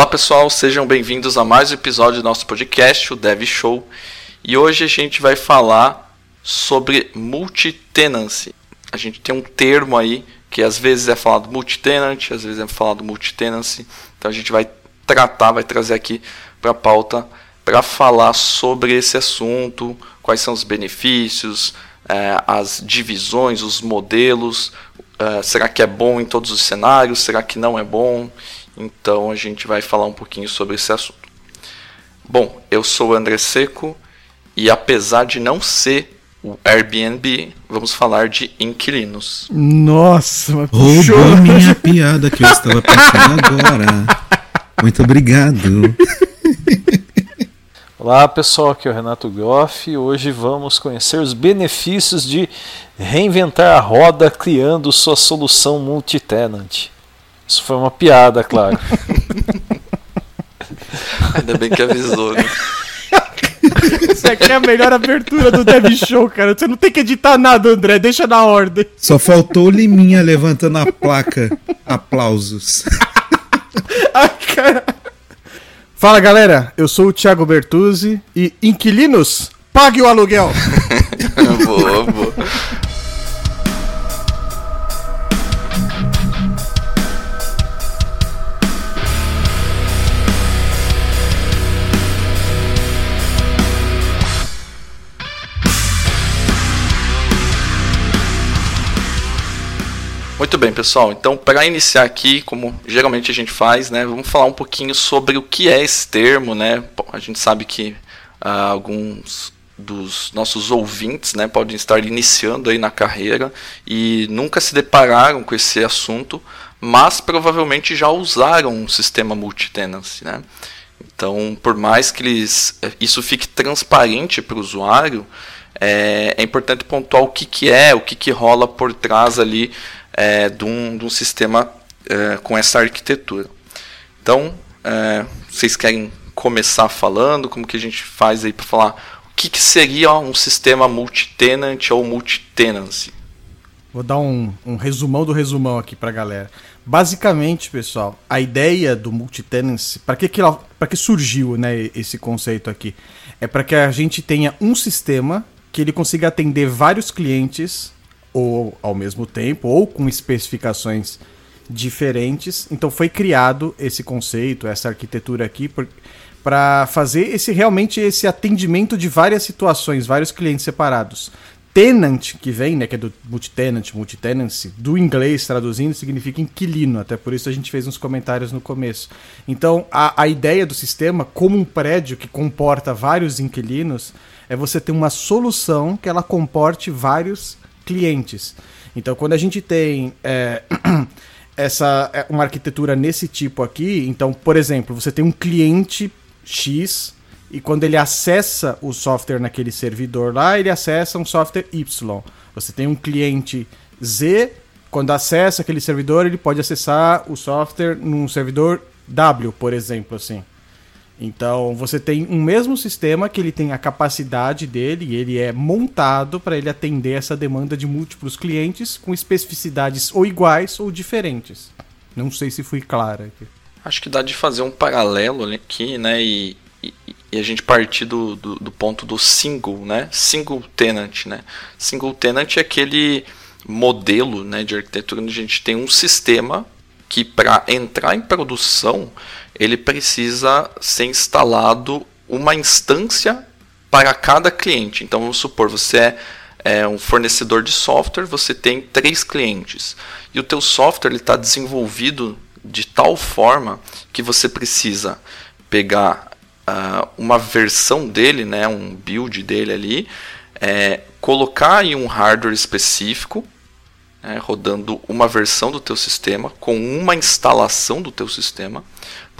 Olá pessoal, sejam bem-vindos a mais um episódio do nosso podcast, o Dev Show. E hoje a gente vai falar sobre multitenancy. A gente tem um termo aí que às vezes é falado multitenant, às vezes é falado multitenancy. Então a gente vai tratar, vai trazer aqui para a pauta para falar sobre esse assunto, quais são os benefícios, é, as divisões, os modelos, é, será que é bom em todos os cenários, será que não é bom? Então a gente vai falar um pouquinho sobre esse assunto. Bom, eu sou o André Seco e apesar de não ser o Airbnb, vamos falar de inquilinos. Nossa, mas Roubou minha piada que eu estava pensando agora. Muito obrigado. Olá pessoal, aqui é o Renato Goff e hoje vamos conhecer os benefícios de reinventar a roda criando sua solução multi-tenant. Isso foi uma piada, claro. Ainda bem que avisou, né? Isso aqui é a melhor abertura do Dev Show, cara. Você não tem que editar nada, André. Deixa na ordem. Só faltou o Liminha levantando a placa. Aplausos. Ai, cara. Fala, galera. Eu sou o Thiago Bertuzzi e inquilinos, pague o aluguel. boa, boa. Muito bem, pessoal. Então, para iniciar aqui, como geralmente a gente faz, né, vamos falar um pouquinho sobre o que é esse termo, né? A gente sabe que ah, alguns dos nossos ouvintes, né, podem estar iniciando aí na carreira e nunca se depararam com esse assunto, mas provavelmente já usaram um sistema multi-tenancy, né? Então, por mais que eles, isso fique transparente para o usuário, é, é, importante pontuar o que, que é, o que, que rola por trás ali é, de, um, de um sistema é, com essa arquitetura. Então, é, vocês querem começar falando? Como que a gente faz aí para falar o que, que seria um sistema multi-tenant ou multi-tenancy? Vou dar um, um resumão do resumão aqui pra galera. Basicamente, pessoal, a ideia do multi-tenancy, para que, que, que surgiu né, esse conceito aqui? É para que a gente tenha um sistema que ele consiga atender vários clientes ou ao mesmo tempo, ou com especificações diferentes. Então foi criado esse conceito, essa arquitetura aqui, para fazer esse realmente esse atendimento de várias situações, vários clientes separados. Tenant, que vem, né, que é do multi-tenant, multi-tenancy, do inglês traduzindo, significa inquilino, até por isso a gente fez uns comentários no começo. Então, a, a ideia do sistema, como um prédio que comporta vários inquilinos, é você ter uma solução que ela comporte vários clientes. Então, quando a gente tem é, essa é, uma arquitetura nesse tipo aqui, então, por exemplo, você tem um cliente X e quando ele acessa o software naquele servidor lá, ele acessa um software Y. Você tem um cliente Z, quando acessa aquele servidor, ele pode acessar o software num servidor W, por exemplo, assim. Então você tem um mesmo sistema que ele tem a capacidade dele e ele é montado para ele atender essa demanda de múltiplos clientes com especificidades ou iguais ou diferentes. Não sei se fui clara aqui. Acho que dá de fazer um paralelo aqui, né? E, e, e a gente partir do, do, do, ponto do single, né? Single tenant, né? Single tenant é aquele modelo né, de arquitetura onde a gente tem um sistema que para entrar em produção ele precisa ser instalado uma instância para cada cliente. Então vamos supor, você é, é um fornecedor de software, você tem três clientes e o teu software está desenvolvido de tal forma que você precisa pegar uh, uma versão dele, né, um build dele ali, é, colocar em um hardware específico, né, rodando uma versão do teu sistema com uma instalação do teu sistema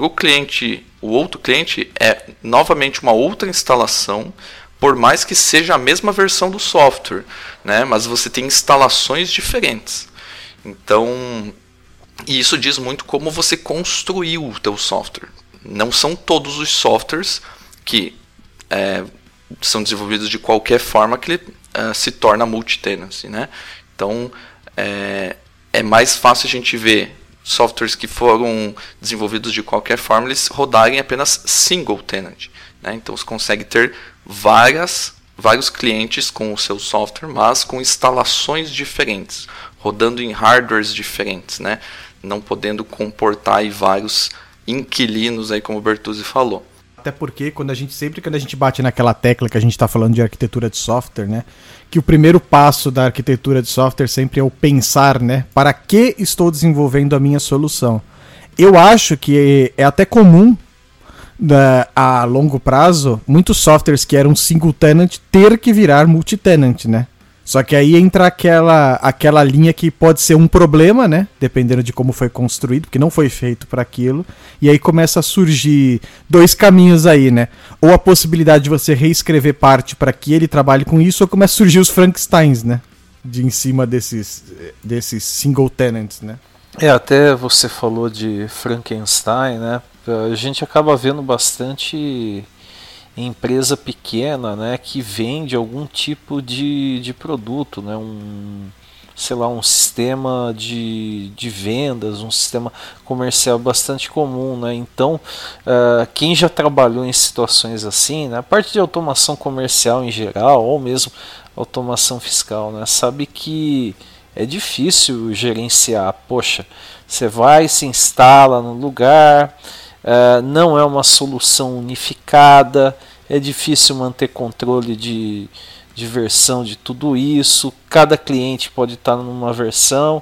para o cliente, o outro cliente é novamente uma outra instalação, por mais que seja a mesma versão do software, né? mas você tem instalações diferentes. Então, isso diz muito como você construiu o teu software. Não são todos os softwares que é, são desenvolvidos de qualquer forma que ele é, se torna multi-tenancy. Né? Então, é, é mais fácil a gente ver softwares que foram desenvolvidos de qualquer forma, eles rodarem apenas single tenant. Né? Então você consegue ter várias, vários clientes com o seu software, mas com instalações diferentes, rodando em hardwares diferentes, né? não podendo comportar vários inquilinos, aí, como o Bertuzzi falou. Até porque quando a gente sempre quando a gente bate naquela tecla que a gente está falando de arquitetura de software, né, que o primeiro passo da arquitetura de software sempre é o pensar, né, para que estou desenvolvendo a minha solução. Eu acho que é até comum da, a longo prazo muitos softwares que eram single tenant ter que virar multi-tenant, né? Só que aí entra aquela, aquela linha que pode ser um problema, né? Dependendo de como foi construído, porque não foi feito para aquilo. E aí começa a surgir dois caminhos aí, né? Ou a possibilidade de você reescrever parte para que ele trabalhe com isso, ou começa a surgir os Frankensteins, né? De em cima desses, desses single tenants, né? É, até você falou de Frankenstein, né? A gente acaba vendo bastante empresa pequena né, que vende algum tipo de, de produto, né, um, sei lá, um sistema de, de vendas, um sistema comercial bastante comum. Né? Então, uh, quem já trabalhou em situações assim, né, a parte de automação comercial em geral, ou mesmo automação fiscal, né, sabe que é difícil gerenciar. Poxa, você vai, se instala no lugar Uh, não é uma solução unificada, é difícil manter controle de, de versão de tudo isso, cada cliente pode estar numa versão,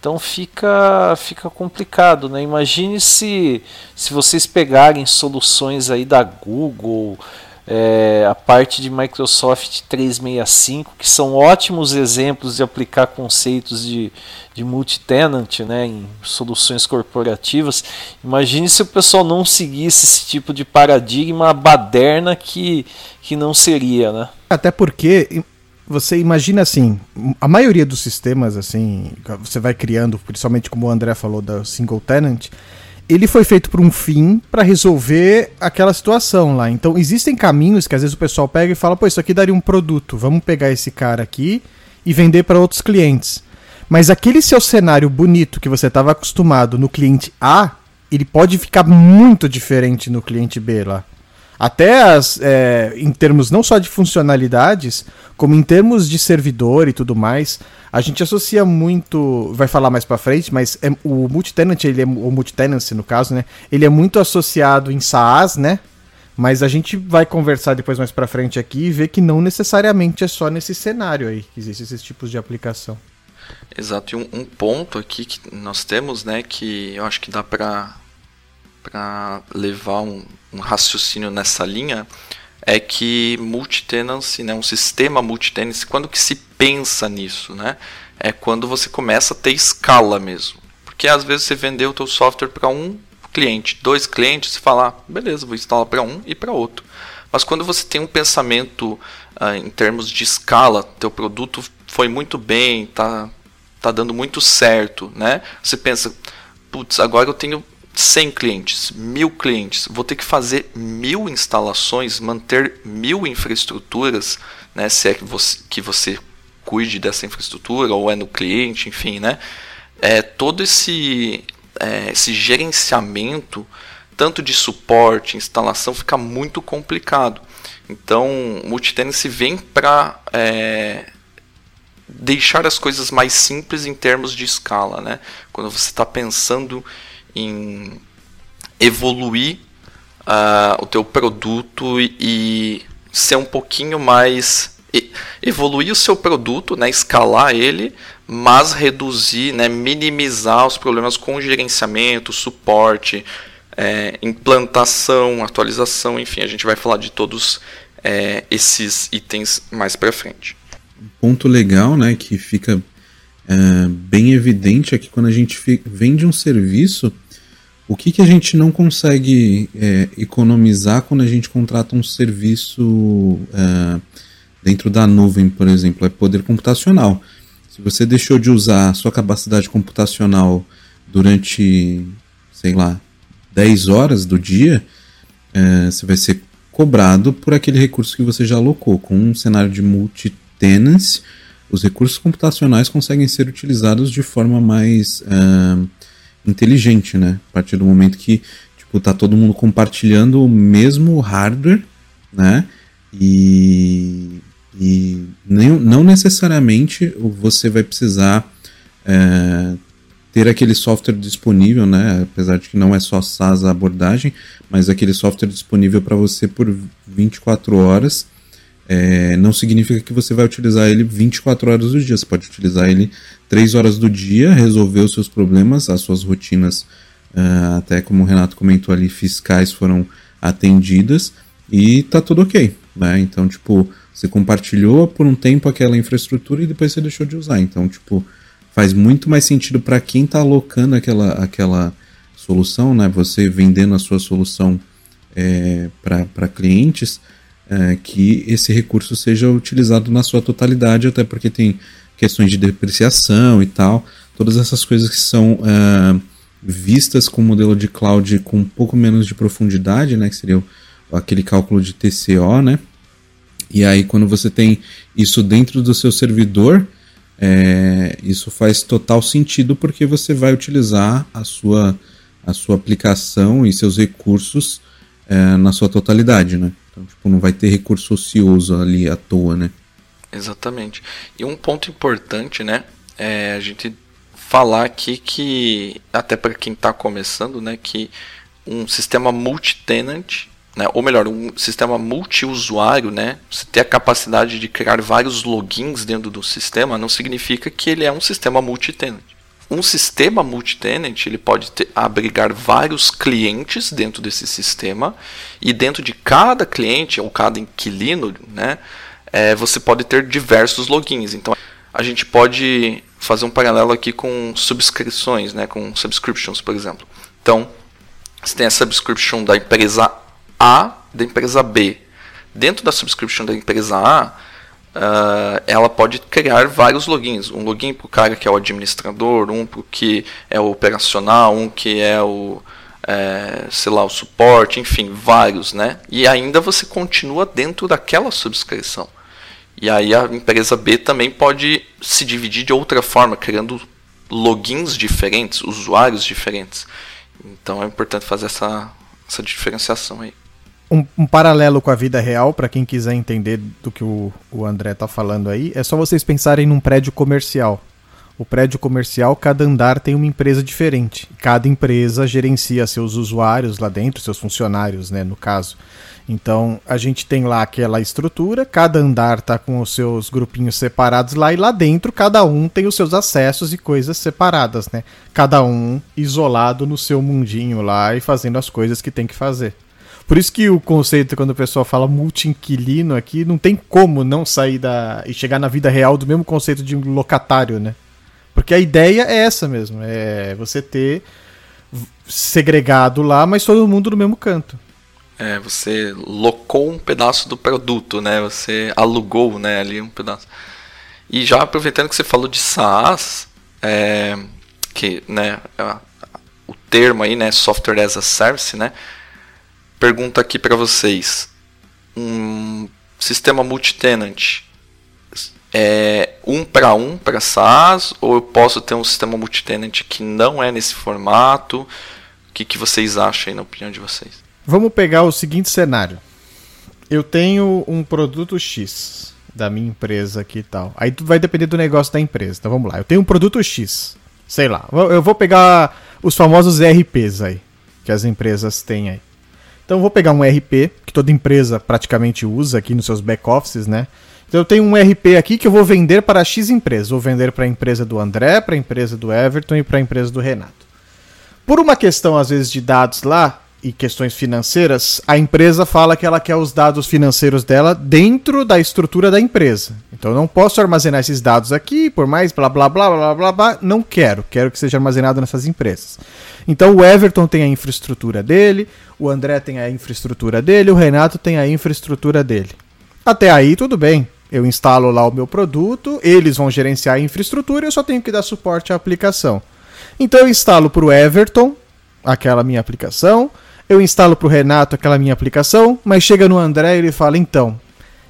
então fica, fica complicado. Né? Imagine se, se vocês pegarem soluções aí da Google, é, a parte de Microsoft 365, que são ótimos exemplos de aplicar conceitos de, de multi-tenant né, em soluções corporativas. Imagine se o pessoal não seguisse esse tipo de paradigma baderna que, que não seria. Né? Até porque você imagina assim, a maioria dos sistemas assim, você vai criando, principalmente como o André falou da single tenant, ele foi feito por um fim para resolver aquela situação lá. Então existem caminhos que às vezes o pessoal pega e fala, pô, isso aqui daria um produto, vamos pegar esse cara aqui e vender para outros clientes. Mas aquele seu cenário bonito que você estava acostumado no cliente A, ele pode ficar muito diferente no cliente B lá. Até as, é, em termos não só de funcionalidades, como em termos de servidor e tudo mais, a gente associa muito, vai falar mais para frente, mas é, o multitenant, ele é, o multitenancy no caso, né? Ele é muito associado em SaaS, né? Mas a gente vai conversar depois mais para frente aqui e ver que não necessariamente é só nesse cenário aí que existem esses tipos de aplicação. Exato, e um, um ponto aqui que nós temos, né, que eu acho que dá para para levar um, um, raciocínio nessa linha é que multitenancy, né, um sistema multitenancy, quando que se pensa nisso, né? É quando você começa a ter escala mesmo. Porque às vezes você vendeu o teu software para um cliente, dois clientes, você fala, ah, beleza, vou instalar para um e para outro. Mas quando você tem um pensamento ah, em termos de escala, teu produto foi muito bem, tá, tá dando muito certo, né? Você pensa, putz, agora eu tenho 100 clientes, mil clientes, vou ter que fazer mil instalações, manter mil infraestruturas, né, se é que você, que você cuide dessa infraestrutura ou é no cliente, enfim, né, é, todo esse, é, esse gerenciamento, tanto de suporte, instalação, fica muito complicado. Então, o multitenancy vem para é, deixar as coisas mais simples em termos de escala, né? Quando você está pensando em evoluir uh, o teu produto e, e, ser um pouquinho mais evoluir o seu produto, né, escalar ele, mas reduzir, né, minimizar os problemas com gerenciamento, suporte, é, implantação, atualização, enfim, a gente vai falar de todos é, esses itens mais para frente. Um ponto legal, né, que fica é, bem evidente é que quando a gente vende um serviço, o que, que a gente não consegue é, economizar quando a gente contrata um serviço é, dentro da nuvem, por exemplo? É poder computacional. Se você deixou de usar a sua capacidade computacional durante, sei lá, 10 horas do dia, é, você vai ser cobrado por aquele recurso que você já alocou. Com um cenário de multi-tenancy, os recursos computacionais conseguem ser utilizados de forma mais. Uh, inteligente, né? A partir do momento que tipo, tá todo mundo compartilhando o mesmo hardware, né? E, e nem, não necessariamente você vai precisar é, ter aquele software disponível, né? Apesar de que não é só SaaS a abordagem, mas aquele software disponível para você por 24 horas. É, não significa que você vai utilizar ele 24 horas do dia. Você pode utilizar ele 3 horas do dia, resolver os seus problemas, as suas rotinas, uh, até como o Renato comentou ali, fiscais foram atendidas e tá tudo ok. Né? Então, tipo, você compartilhou por um tempo aquela infraestrutura e depois você deixou de usar. Então, tipo, faz muito mais sentido para quem está alocando aquela, aquela solução, né? Você vendendo a sua solução é, para clientes, é, que esse recurso seja utilizado na sua totalidade, até porque tem questões de depreciação e tal, todas essas coisas que são é, vistas com o modelo de cloud com um pouco menos de profundidade, né? Que seria aquele cálculo de TCO, né? E aí, quando você tem isso dentro do seu servidor, é, isso faz total sentido porque você vai utilizar a sua, a sua aplicação e seus recursos é, na sua totalidade, né? Então, tipo, não vai ter recurso ocioso ali à toa, né? Exatamente. E um ponto importante, né? É a gente falar aqui que, até para quem está começando, né? Que um sistema multi-tenant né, ou melhor, um sistema multiusuário, né, você ter a capacidade de criar vários logins dentro do sistema, não significa que ele é um sistema multi-tenant. Um sistema multi-tenant ele pode ter, abrigar vários clientes dentro desse sistema e dentro de cada cliente ou cada inquilino, né, é, você pode ter diversos logins. Então a gente pode fazer um paralelo aqui com subscrições, né, com subscriptions, por exemplo. Então você tem a subscription da empresa a da empresa B. Dentro da subscription da empresa A, uh, ela pode criar vários logins. Um login para o cara que é o administrador, um para o que é o operacional, um que é o, é, sei lá, o suporte, enfim, vários, né? E ainda você continua dentro daquela subscrição. E aí a empresa B também pode se dividir de outra forma, criando logins diferentes, usuários diferentes. Então é importante fazer essa, essa diferenciação aí um, um, paralelo com a vida real, para quem quiser entender do que o, o André tá falando aí, é só vocês pensarem num prédio comercial. O prédio comercial, cada andar tem uma empresa diferente. Cada empresa gerencia seus usuários lá dentro, seus funcionários, né, no caso. Então, a gente tem lá aquela estrutura, cada andar tá com os seus grupinhos separados lá e lá dentro cada um tem os seus acessos e coisas separadas, né? Cada um isolado no seu mundinho lá e fazendo as coisas que tem que fazer. Por isso que o conceito, quando o pessoal fala multi-inquilino aqui, não tem como não sair da. e chegar na vida real do mesmo conceito de locatário, né? Porque a ideia é essa mesmo, é você ter segregado lá, mas todo mundo no mesmo canto. É, você locou um pedaço do produto, né? Você alugou, né, ali um pedaço. E já aproveitando que você falou de SaaS, é, que, né, o termo aí, né, software as a service, né? Pergunta aqui para vocês. Um sistema multitenant é um para um para SaaS ou eu posso ter um sistema multitenant que não é nesse formato? O que, que vocês acham aí na opinião de vocês? Vamos pegar o seguinte cenário. Eu tenho um produto X da minha empresa aqui e tal. Aí vai depender do negócio da empresa. Então vamos lá. Eu tenho um produto X. Sei lá. Eu vou pegar os famosos ERPs aí. Que as empresas têm aí. Então eu vou pegar um RP, que toda empresa praticamente usa aqui nos seus back-offices, né? Então eu tenho um RP aqui que eu vou vender para X empresas. Vou vender para a empresa do André, para a empresa do Everton e para a empresa do Renato. Por uma questão, às vezes, de dados lá e questões financeiras, a empresa fala que ela quer os dados financeiros dela dentro da estrutura da empresa. Então eu não posso armazenar esses dados aqui, por mais blá blá blá blá blá blá. Não quero. Quero que seja armazenado nessas empresas. Então o Everton tem a infraestrutura dele, o André tem a infraestrutura dele, o Renato tem a infraestrutura dele. Até aí tudo bem. Eu instalo lá o meu produto, eles vão gerenciar a infraestrutura eu só tenho que dar suporte à aplicação. Então eu instalo para o Everton aquela minha aplicação, eu instalo para o Renato aquela minha aplicação, mas chega no André e ele fala: então,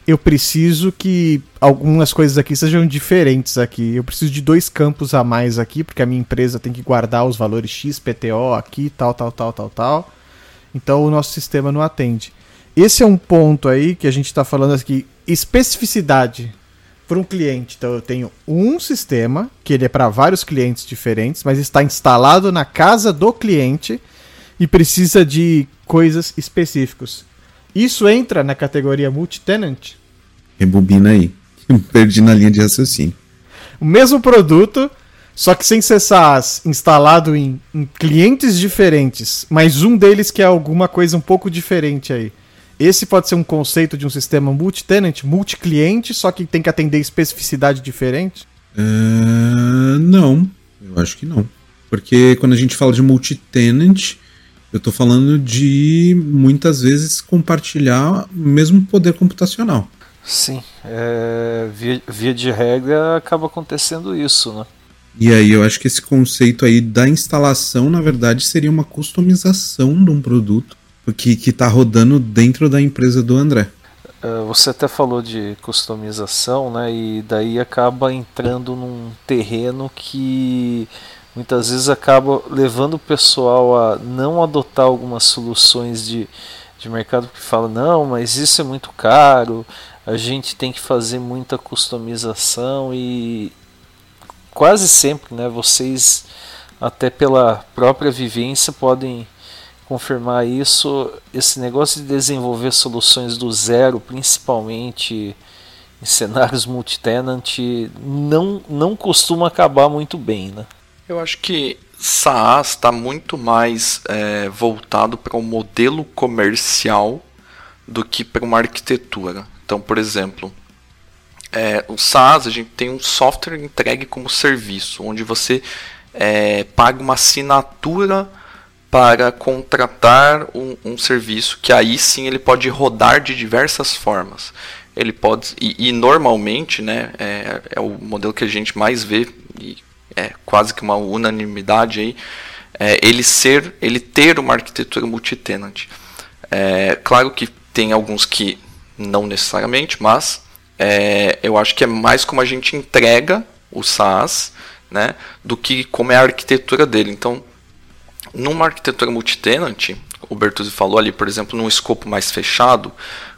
eu preciso que algumas coisas aqui sejam diferentes aqui. Eu preciso de dois campos a mais aqui, porque a minha empresa tem que guardar os valores XPTO aqui, tal, tal, tal, tal, tal. Então o nosso sistema não atende. Esse é um ponto aí que a gente está falando aqui, especificidade para um cliente. Então eu tenho um sistema que ele é para vários clientes diferentes, mas está instalado na casa do cliente e precisa de coisas específicas. Isso entra na categoria multi-tenant? Rebobina aí. Perdi na linha de raciocínio. O mesmo produto, só que sem ser SaaS, instalado em, em clientes diferentes, mas um deles que é alguma coisa um pouco diferente aí. Esse pode ser um conceito de um sistema multi-tenant, multi-cliente, só que tem que atender especificidade diferente? Uh, não, eu acho que não. Porque quando a gente fala de multi-tenant, eu estou falando de muitas vezes compartilhar o mesmo poder computacional. Sim, é, via, via de regra acaba acontecendo isso, né? E aí eu acho que esse conceito aí da instalação, na verdade, seria uma customização de um produto que está rodando dentro da empresa do André. É, você até falou de customização, né? E daí acaba entrando num terreno que muitas vezes acaba levando o pessoal a não adotar algumas soluções de, de mercado que fala não, mas isso é muito caro, a gente tem que fazer muita customização e quase sempre, né, vocês até pela própria vivência podem confirmar isso, esse negócio de desenvolver soluções do zero, principalmente em cenários multi-tenant, não, não costuma acabar muito bem, né? Eu acho que SaaS está muito mais é, voltado para um modelo comercial do que para uma arquitetura. Então, por exemplo, é, o SaaS a gente tem um software entregue como serviço, onde você é, paga uma assinatura para contratar um, um, serviço que aí sim ele pode rodar de diversas formas. Ele pode e, e normalmente, né, é, é, o modelo que a gente mais vê e é quase que uma unanimidade aí, é, ele ser, ele ter uma arquitetura multitenant. É, claro que tem alguns que não necessariamente, mas é, eu acho que é mais como a gente entrega o SaaS, né, do que como é a arquitetura dele. Então, numa arquitetura multitenant, o Bertuzzi falou ali, por exemplo, num escopo mais fechado,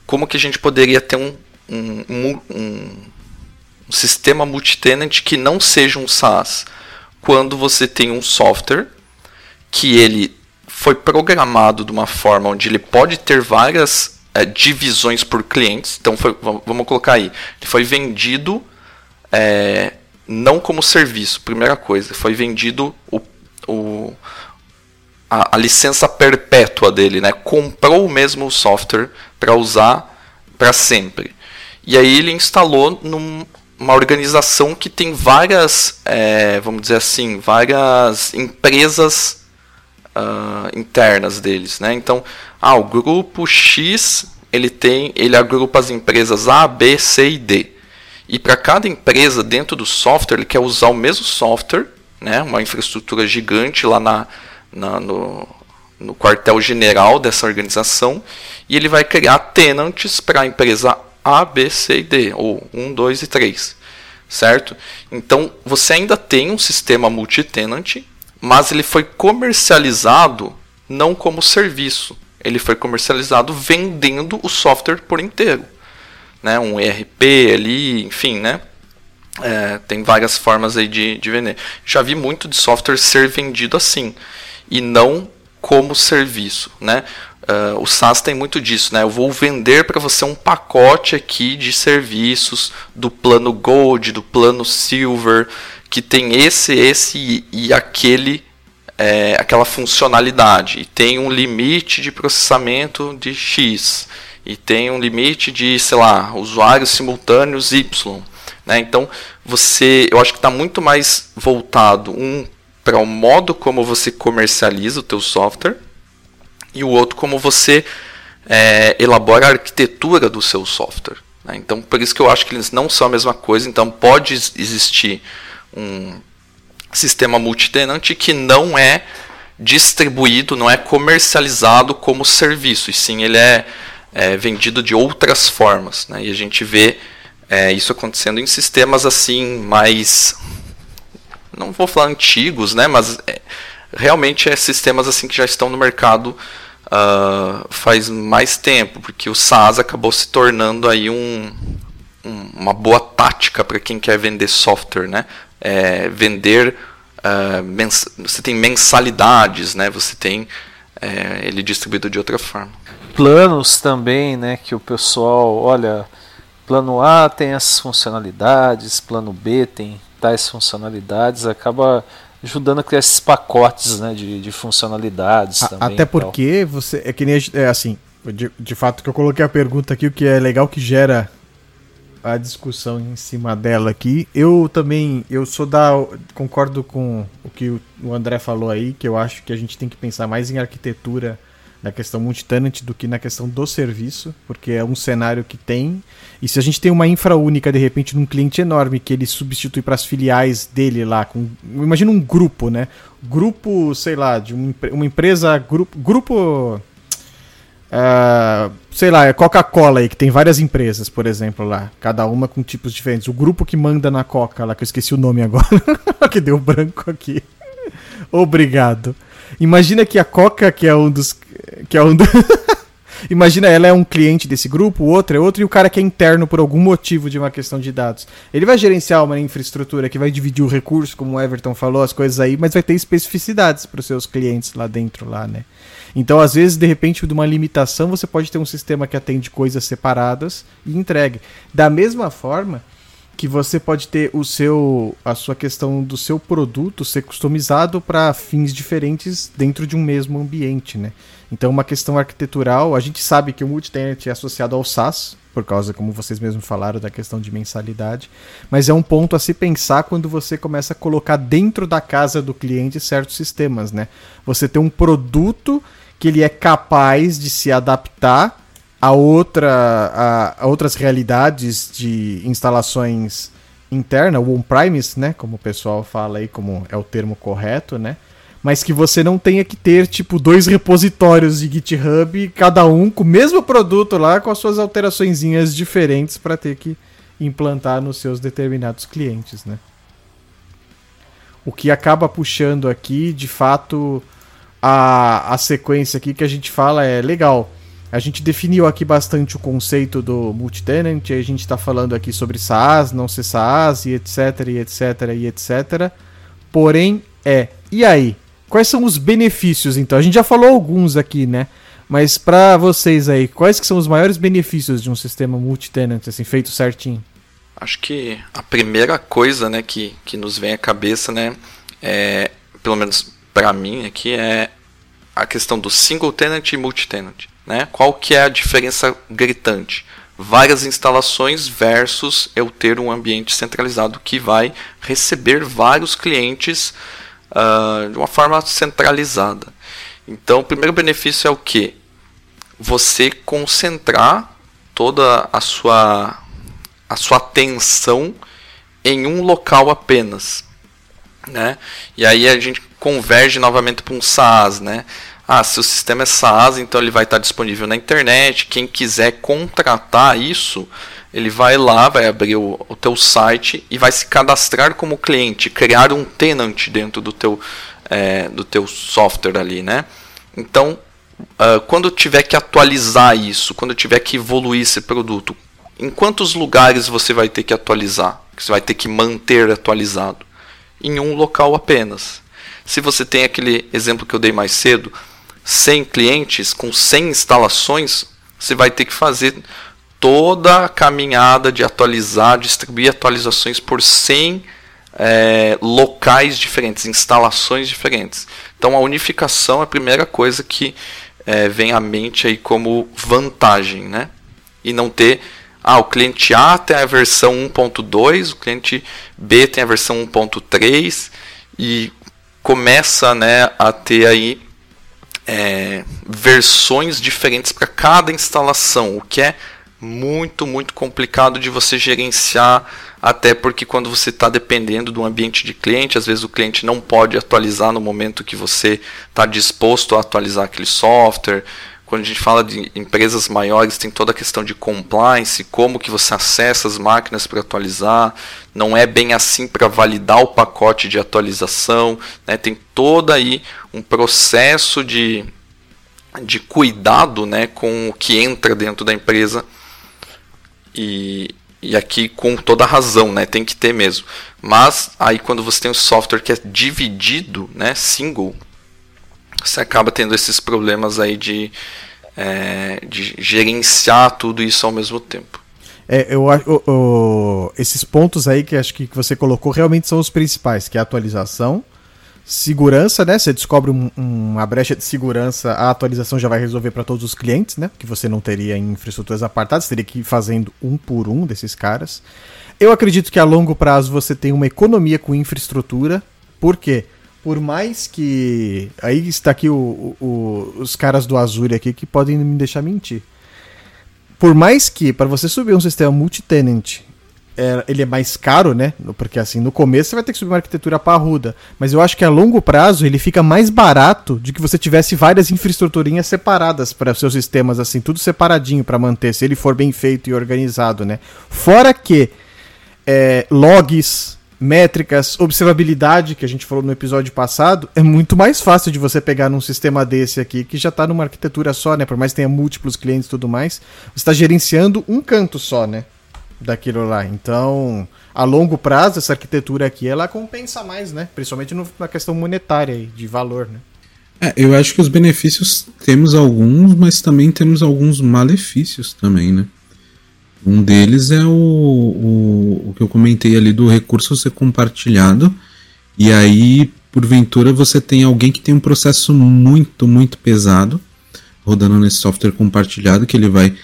como que a gente poderia ter um, um, um, um um sistema multitenant que não seja um SaaS, quando você tem um software que ele foi programado de uma forma onde ele pode ter várias é, divisões por clientes. Então, foi, vamos colocar aí, ele foi vendido é, não como serviço, primeira coisa, foi vendido o, o a, a, licença perpétua dele, né? comprou o mesmo software para usar para sempre. E aí ele instalou num, uma organização que tem várias, é, vamos dizer assim, várias empresas uh, internas deles, né? Então, ah, o grupo X ele tem, ele agrupa as empresas A, B, C e D. E para cada empresa dentro do software ele quer usar o mesmo software, né? Uma infraestrutura gigante lá na, na no, no quartel general dessa organização e ele vai criar tenants para a empresa a, B, C e D, ou 1, 2 e 3, certo? Então você ainda tem um sistema multi-tenant, mas ele foi comercializado não como serviço, ele foi comercializado vendendo o software por inteiro, né? Um ERP ali, enfim, né? É, tem várias formas aí de, de vender. Já vi muito de software ser vendido assim e não como serviço, né? Uh, o SaaS tem muito disso, né? Eu vou vender para você um pacote aqui de serviços do plano Gold, do plano Silver, que tem esse, esse e aquele, é, aquela funcionalidade. E tem um limite de processamento de X. E tem um limite de, sei lá, usuários simultâneos Y. Né? Então, você, eu acho que está muito mais voltado um para o modo como você comercializa o teu software e o outro como você é, elabora a arquitetura do seu software. Né? Então, por isso que eu acho que eles não são a mesma coisa. Então, pode existir um sistema multitenante que não é distribuído, não é comercializado como serviço, e sim ele é, é, vendido de outras formas. Né? E a gente vê é, isso acontecendo em sistemas assim mais. Não vou falar antigos, né? mas é, realmente é sistemas assim que já estão no mercado uh, faz mais tempo, porque o SaaS acabou se tornando aí um, um uma boa tática para quem quer vender software. Né? É, vender. Uh, você tem mensalidades, né? você tem é, ele distribuído de outra forma planos também, né, que o pessoal, olha, plano A tem essas funcionalidades, plano B tem tais funcionalidades, acaba ajudando a criar esses pacotes, né, de, de funcionalidades a, também. Até porque você é que nem é assim, de, de fato que eu coloquei a pergunta aqui, o que é legal que gera a discussão em cima dela aqui. Eu também, eu sou da concordo com o que o André falou aí, que eu acho que a gente tem que pensar mais em arquitetura na questão multitenant do que na questão do serviço, porque é um cenário que tem. E se a gente tem uma infra única, de repente, num cliente enorme que ele substitui para as filiais dele lá, com, imagina um grupo, né? Grupo, sei lá, de uma, uma empresa, grupo. grupo uh, sei lá, é Coca-Cola aí, que tem várias empresas, por exemplo, lá, cada uma com tipos diferentes. O grupo que manda na Coca, lá, que eu esqueci o nome agora, que deu branco aqui. Obrigado. Imagina que a Coca, que é um dos. Que é um do... Imagina, ela é um cliente desse grupo, o outro é outro, e o cara que é interno por algum motivo de uma questão de dados. Ele vai gerenciar uma infraestrutura que vai dividir o recurso, como o Everton falou, as coisas aí, mas vai ter especificidades para os seus clientes lá dentro, lá, né? Então, às vezes, de repente, de uma limitação, você pode ter um sistema que atende coisas separadas e entregue. Da mesma forma que você pode ter o seu a sua questão do seu produto ser customizado para fins diferentes dentro de um mesmo ambiente, né? Então, uma questão arquitetural, a gente sabe que o multi-tenant é associado ao SaaS, por causa, como vocês mesmos falaram, da questão de mensalidade, mas é um ponto a se pensar quando você começa a colocar dentro da casa do cliente certos sistemas, né? Você tem um produto que ele é capaz de se adaptar a, outra, a, a outras realidades de instalações interna, o on-premise, né, como o pessoal fala aí, como é o termo correto, né? Mas que você não tenha que ter tipo dois repositórios de GitHub, cada um com o mesmo produto lá, com as suas alteraçõezinhas diferentes para ter que implantar nos seus determinados clientes, né? O que acaba puxando aqui, de fato, a, a sequência aqui que a gente fala é legal a gente definiu aqui bastante o conceito do multitenant, a gente está falando aqui sobre SaaS, não ser SaaS, e etc, e etc, e etc. Porém, é. E aí? Quais são os benefícios, então? A gente já falou alguns aqui, né? Mas para vocês aí, quais que são os maiores benefícios de um sistema multitenant, assim, feito certinho? Acho que a primeira coisa, né, que, que nos vem à cabeça, né, é, pelo menos para mim aqui, é a questão do single tenant e multi-tenant. Né? Qual que é a diferença gritante? Várias instalações versus eu ter um ambiente centralizado que vai receber vários clientes uh, de uma forma centralizada. Então, o primeiro benefício é o que? Você concentrar toda a sua, a sua atenção em um local apenas. Né? E aí a gente converge novamente para um SaaS, né? Ah, se o sistema é SaaS, então ele vai estar disponível na internet. Quem quiser contratar isso, ele vai lá, vai abrir o, o teu site e vai se cadastrar como cliente, criar um tenant dentro do teu, é, do teu software ali, né? Então, uh, quando tiver que atualizar isso, quando tiver que evoluir esse produto, em quantos lugares você vai ter que atualizar? Você vai ter que manter atualizado? Em um local apenas. Se você tem aquele exemplo que eu dei mais cedo, 100 clientes, com 100 instalações, você vai ter que fazer toda a caminhada de atualizar, distribuir atualizações por 100 é, locais diferentes, instalações diferentes. Então a unificação é a primeira coisa que é, vem à mente aí como vantagem, né? E não ter ah, o cliente A tem a versão 1.2, o cliente B tem a versão 1.3 e começa né, a ter aí é, versões diferentes para cada instalação, o que é muito, muito complicado de você gerenciar, até porque quando você está dependendo do ambiente de cliente, às vezes o cliente não pode atualizar no momento que você está disposto a atualizar aquele software. Quando a gente fala de empresas maiores, tem toda a questão de compliance, como que você acessa as máquinas para atualizar, não é bem assim para validar o pacote de atualização, né? tem todo aí um processo de, de cuidado né, com o que entra dentro da empresa e, e aqui com toda razão, né, tem que ter mesmo. Mas aí quando você tem um software que é dividido, né, single, você acaba tendo esses problemas aí de, é, de gerenciar tudo isso ao mesmo tempo. É, eu acho esses pontos aí que acho que você colocou realmente são os principais, que é a atualização, segurança, né? Você descobre um, uma brecha de segurança, a atualização já vai resolver para todos os clientes, né? Que você não teria em infraestruturas apartadas, teria que ir fazendo um por um desses caras. Eu acredito que a longo prazo você tem uma economia com infraestrutura, por quê? Porque por mais que. Aí está aqui o, o, os caras do Azure aqui que podem me deixar mentir. Por mais que, para você subir um sistema multi-tenant, é, ele é mais caro, né? Porque assim, no começo você vai ter que subir uma arquitetura parruda. Mas eu acho que a longo prazo ele fica mais barato de que você tivesse várias infraestruturinhas separadas para seus sistemas, assim, tudo separadinho para manter, se ele for bem feito e organizado, né? Fora que é, logs métricas, observabilidade, que a gente falou no episódio passado, é muito mais fácil de você pegar num sistema desse aqui, que já está numa arquitetura só, né? Por mais que tenha múltiplos clientes e tudo mais, você está gerenciando um canto só, né? Daquilo lá. Então, a longo prazo, essa arquitetura aqui, ela compensa mais, né? Principalmente no, na questão monetária aí, de valor, né? É, eu acho que os benefícios temos alguns, mas também temos alguns malefícios também, né? Um deles é o, o, o que eu comentei ali do recurso ser compartilhado. E aí, porventura, você tem alguém que tem um processo muito, muito pesado rodando nesse software compartilhado, que ele vai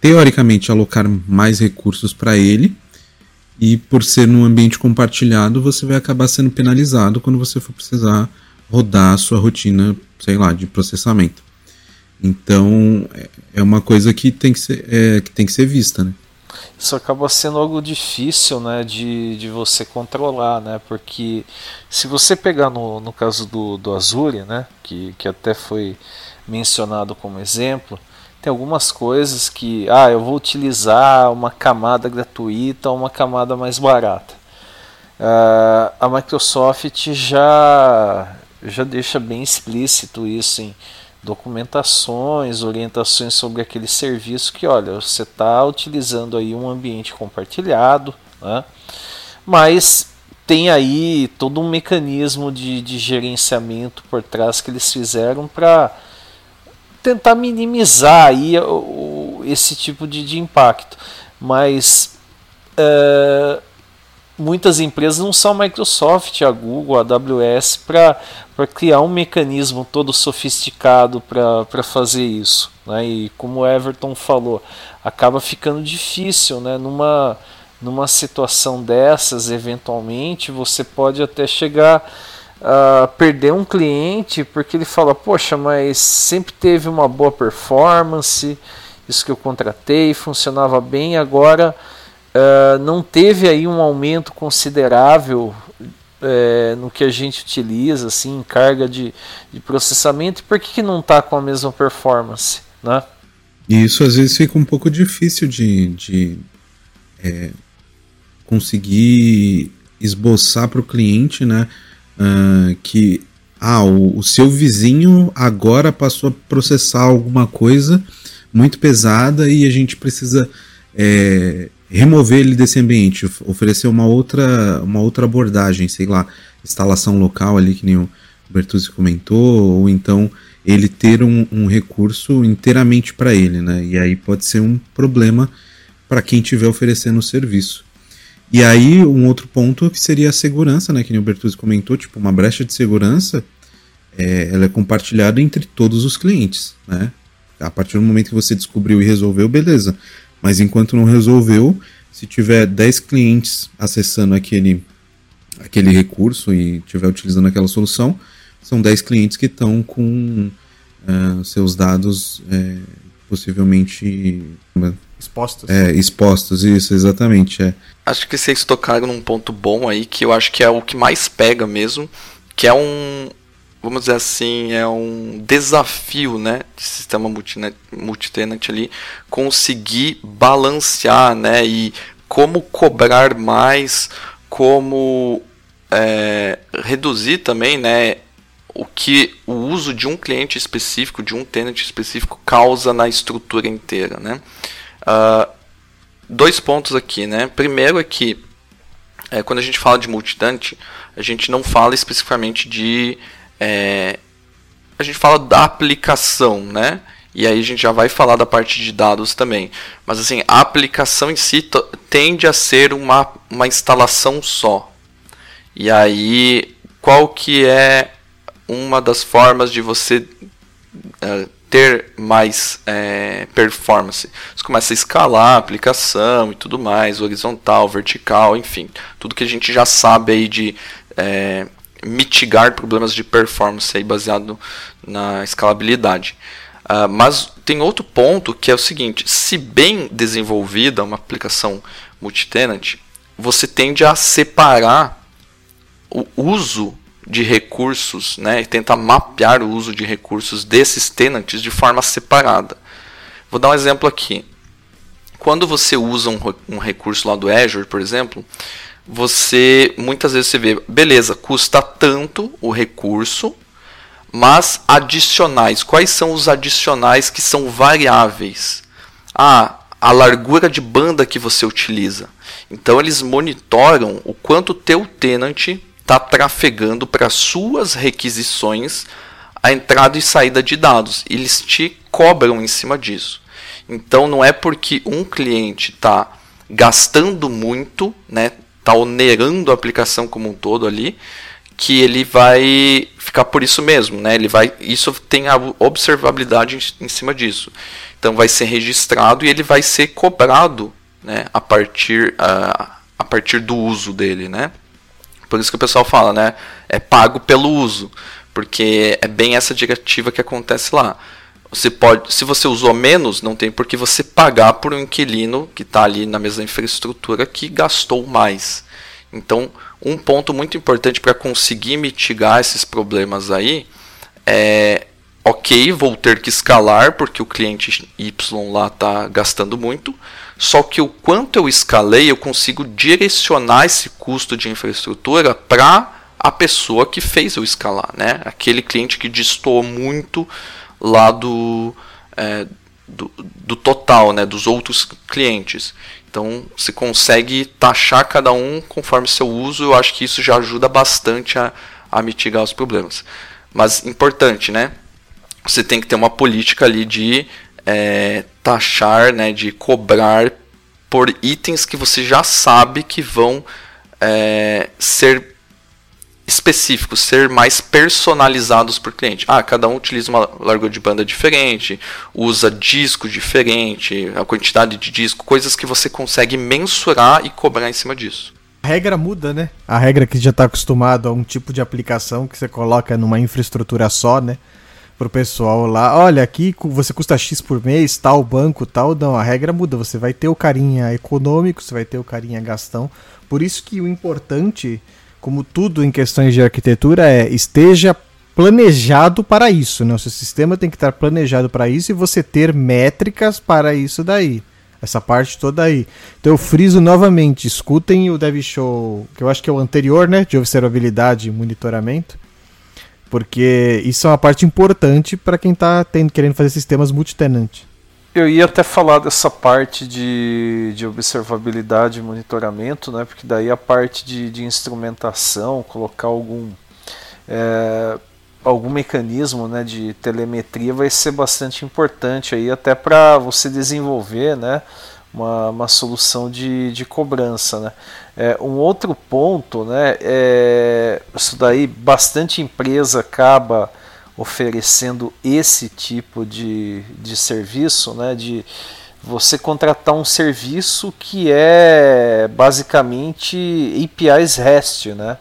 teoricamente alocar mais recursos para ele. E por ser num ambiente compartilhado, você vai acabar sendo penalizado quando você for precisar rodar a sua rotina, sei lá, de processamento. Então é uma coisa que tem que ser, é, que tem que ser vista, né? Isso acaba sendo algo difícil né, de, de você controlar, né? Porque se você pegar no, no caso do, do Azure, né, que, que até foi mencionado como exemplo, tem algumas coisas que, ah, eu vou utilizar uma camada gratuita ou uma camada mais barata. Uh, a Microsoft já, já deixa bem explícito isso em documentações, orientações sobre aquele serviço que, olha, você está utilizando aí um ambiente compartilhado, né? mas tem aí todo um mecanismo de, de gerenciamento por trás que eles fizeram para tentar minimizar aí o, esse tipo de, de impacto. Mas uh, muitas empresas não são a Microsoft, a Google, a AWS para criar um mecanismo todo sofisticado para fazer isso. Né? E como o Everton falou, acaba ficando difícil né? numa, numa situação dessas, eventualmente, você pode até chegar a perder um cliente porque ele fala, poxa, mas sempre teve uma boa performance, isso que eu contratei funcionava bem, agora uh, não teve aí um aumento considerável uh, no que a gente utiliza, assim, em carga de, de processamento, e por que, que não está com a mesma performance? Né? E isso às vezes fica um pouco difícil de, de é, conseguir esboçar para o cliente, né? Uh, que ah, o, o, seu vizinho agora passou a processar alguma coisa muito pesada e a gente precisa é, remover ele desse ambiente, oferecer uma outra, uma outra abordagem, sei lá, instalação local ali, que nem o Bertuzzi comentou, ou então ele ter um, um recurso inteiramente para ele, né? E aí pode ser um problema para quem estiver oferecendo o serviço. E aí, um outro ponto que seria a segurança, né? Que nem o Bertuzzi comentou, tipo, uma brecha de segurança, é, ela é compartilhada entre todos os clientes, né? A partir do momento que você descobriu e resolveu, beleza. Mas enquanto não resolveu, se tiver 10 clientes acessando aquele, aquele recurso e estiver utilizando aquela solução, são 10 clientes que estão com uh, seus dados é, possivelmente expostos. É, expostos, isso, exatamente. É. Acho que vocês tocaram num ponto bom aí, que eu acho que é o que mais pega mesmo, que é um, vamos dizer assim, é um desafio, né, de sistema multitenant ali, conseguir balancear, né, e como cobrar mais, como é, reduzir também, né, o que o uso de um cliente específico, de um tenant específico, causa na estrutura inteira, né. Uh, dois pontos aqui, né. Primeiro é que é, quando a gente fala de multitenant, a gente não fala especificamente de é, a gente fala da aplicação, né? E aí a gente já vai falar da parte de dados também. Mas assim, a aplicação em si tende a ser uma, uma instalação só. E aí, qual que é uma das formas de você uh, ter mais é, performance? Você começa a escalar a aplicação e tudo mais, horizontal, vertical, enfim. Tudo que a gente já sabe aí de é, mitigar problemas de performance aí baseado na escalabilidade. Uh, mas tem outro ponto que é o seguinte: se bem desenvolvida uma aplicação multitenant, você tende a separar o uso de recursos, né, e tentar mapear o uso de recursos desses tenants de forma separada. Vou dar um exemplo aqui. Quando você usa um, um recurso lá do Azure, por exemplo, você muitas vezes você vê, beleza, custa tanto o recurso, mas adicionais, quais são os adicionais que são variáveis? Ah, a largura de banda que você utiliza. Então eles monitoram o quanto teu tenant está trafegando para suas requisições a entrada e saída de dados. Eles te cobram em cima disso. Então não é porque um cliente está gastando muito, né, está onerando a aplicação como um todo ali, que ele vai ficar por isso mesmo, né? Ele vai, isso tem a observabilidade em, em cima disso. Então vai ser registrado e ele vai ser cobrado, né? A partir a, a partir do uso dele, né? Por isso que o pessoal fala, né? É pago pelo uso, porque é bem essa diretiva que acontece lá. Você pode, se você usou menos, não tem por que você pagar por um inquilino que está ali na mesma infraestrutura que gastou mais. Então, um ponto muito importante para conseguir mitigar esses problemas aí é, ok, vou ter que escalar porque o cliente Y lá está gastando muito, só que o quanto eu escalei, eu consigo direcionar esse custo de infraestrutura para a pessoa que fez eu escalar, né? Aquele cliente que distou muito lá do, é, do, do, total, né, dos outros clientes. Então você consegue taxar cada um conforme seu uso. Eu acho que isso já ajuda bastante a, a mitigar os problemas. Mas importante, né? Você tem que ter uma política ali de é, taxar, né, de cobrar por itens que você já sabe que vão é, ser específicos, ser mais personalizados por cliente. Ah, cada um utiliza uma largura de banda diferente, usa disco diferente, a quantidade de disco, coisas que você consegue mensurar e cobrar em cima disso. A regra muda, né? A regra que já está acostumado a um tipo de aplicação que você coloca numa infraestrutura só, né? Pro pessoal lá, olha, aqui você custa X por mês, tal banco, tal. Não, a regra muda. Você vai ter o carinha econômico, você vai ter o carinha gastão. Por isso que o importante como tudo em questões de arquitetura, é esteja planejado para isso. Né? O seu sistema tem que estar planejado para isso e você ter métricas para isso daí. Essa parte toda aí. Então eu friso novamente, escutem o Dev Show, que eu acho que é o anterior, né? De observabilidade e monitoramento. Porque isso é uma parte importante para quem está querendo fazer sistemas multitenant. Eu ia até falar dessa parte de, de observabilidade e monitoramento, né? porque daí a parte de, de instrumentação, colocar algum, é, algum mecanismo né, de telemetria vai ser bastante importante aí até para você desenvolver né, uma, uma solução de, de cobrança. Né? É, um outro ponto, né, é, isso daí bastante empresa acaba oferecendo esse tipo de, de serviço, né, de você contratar um serviço que é basicamente APIs REST, né?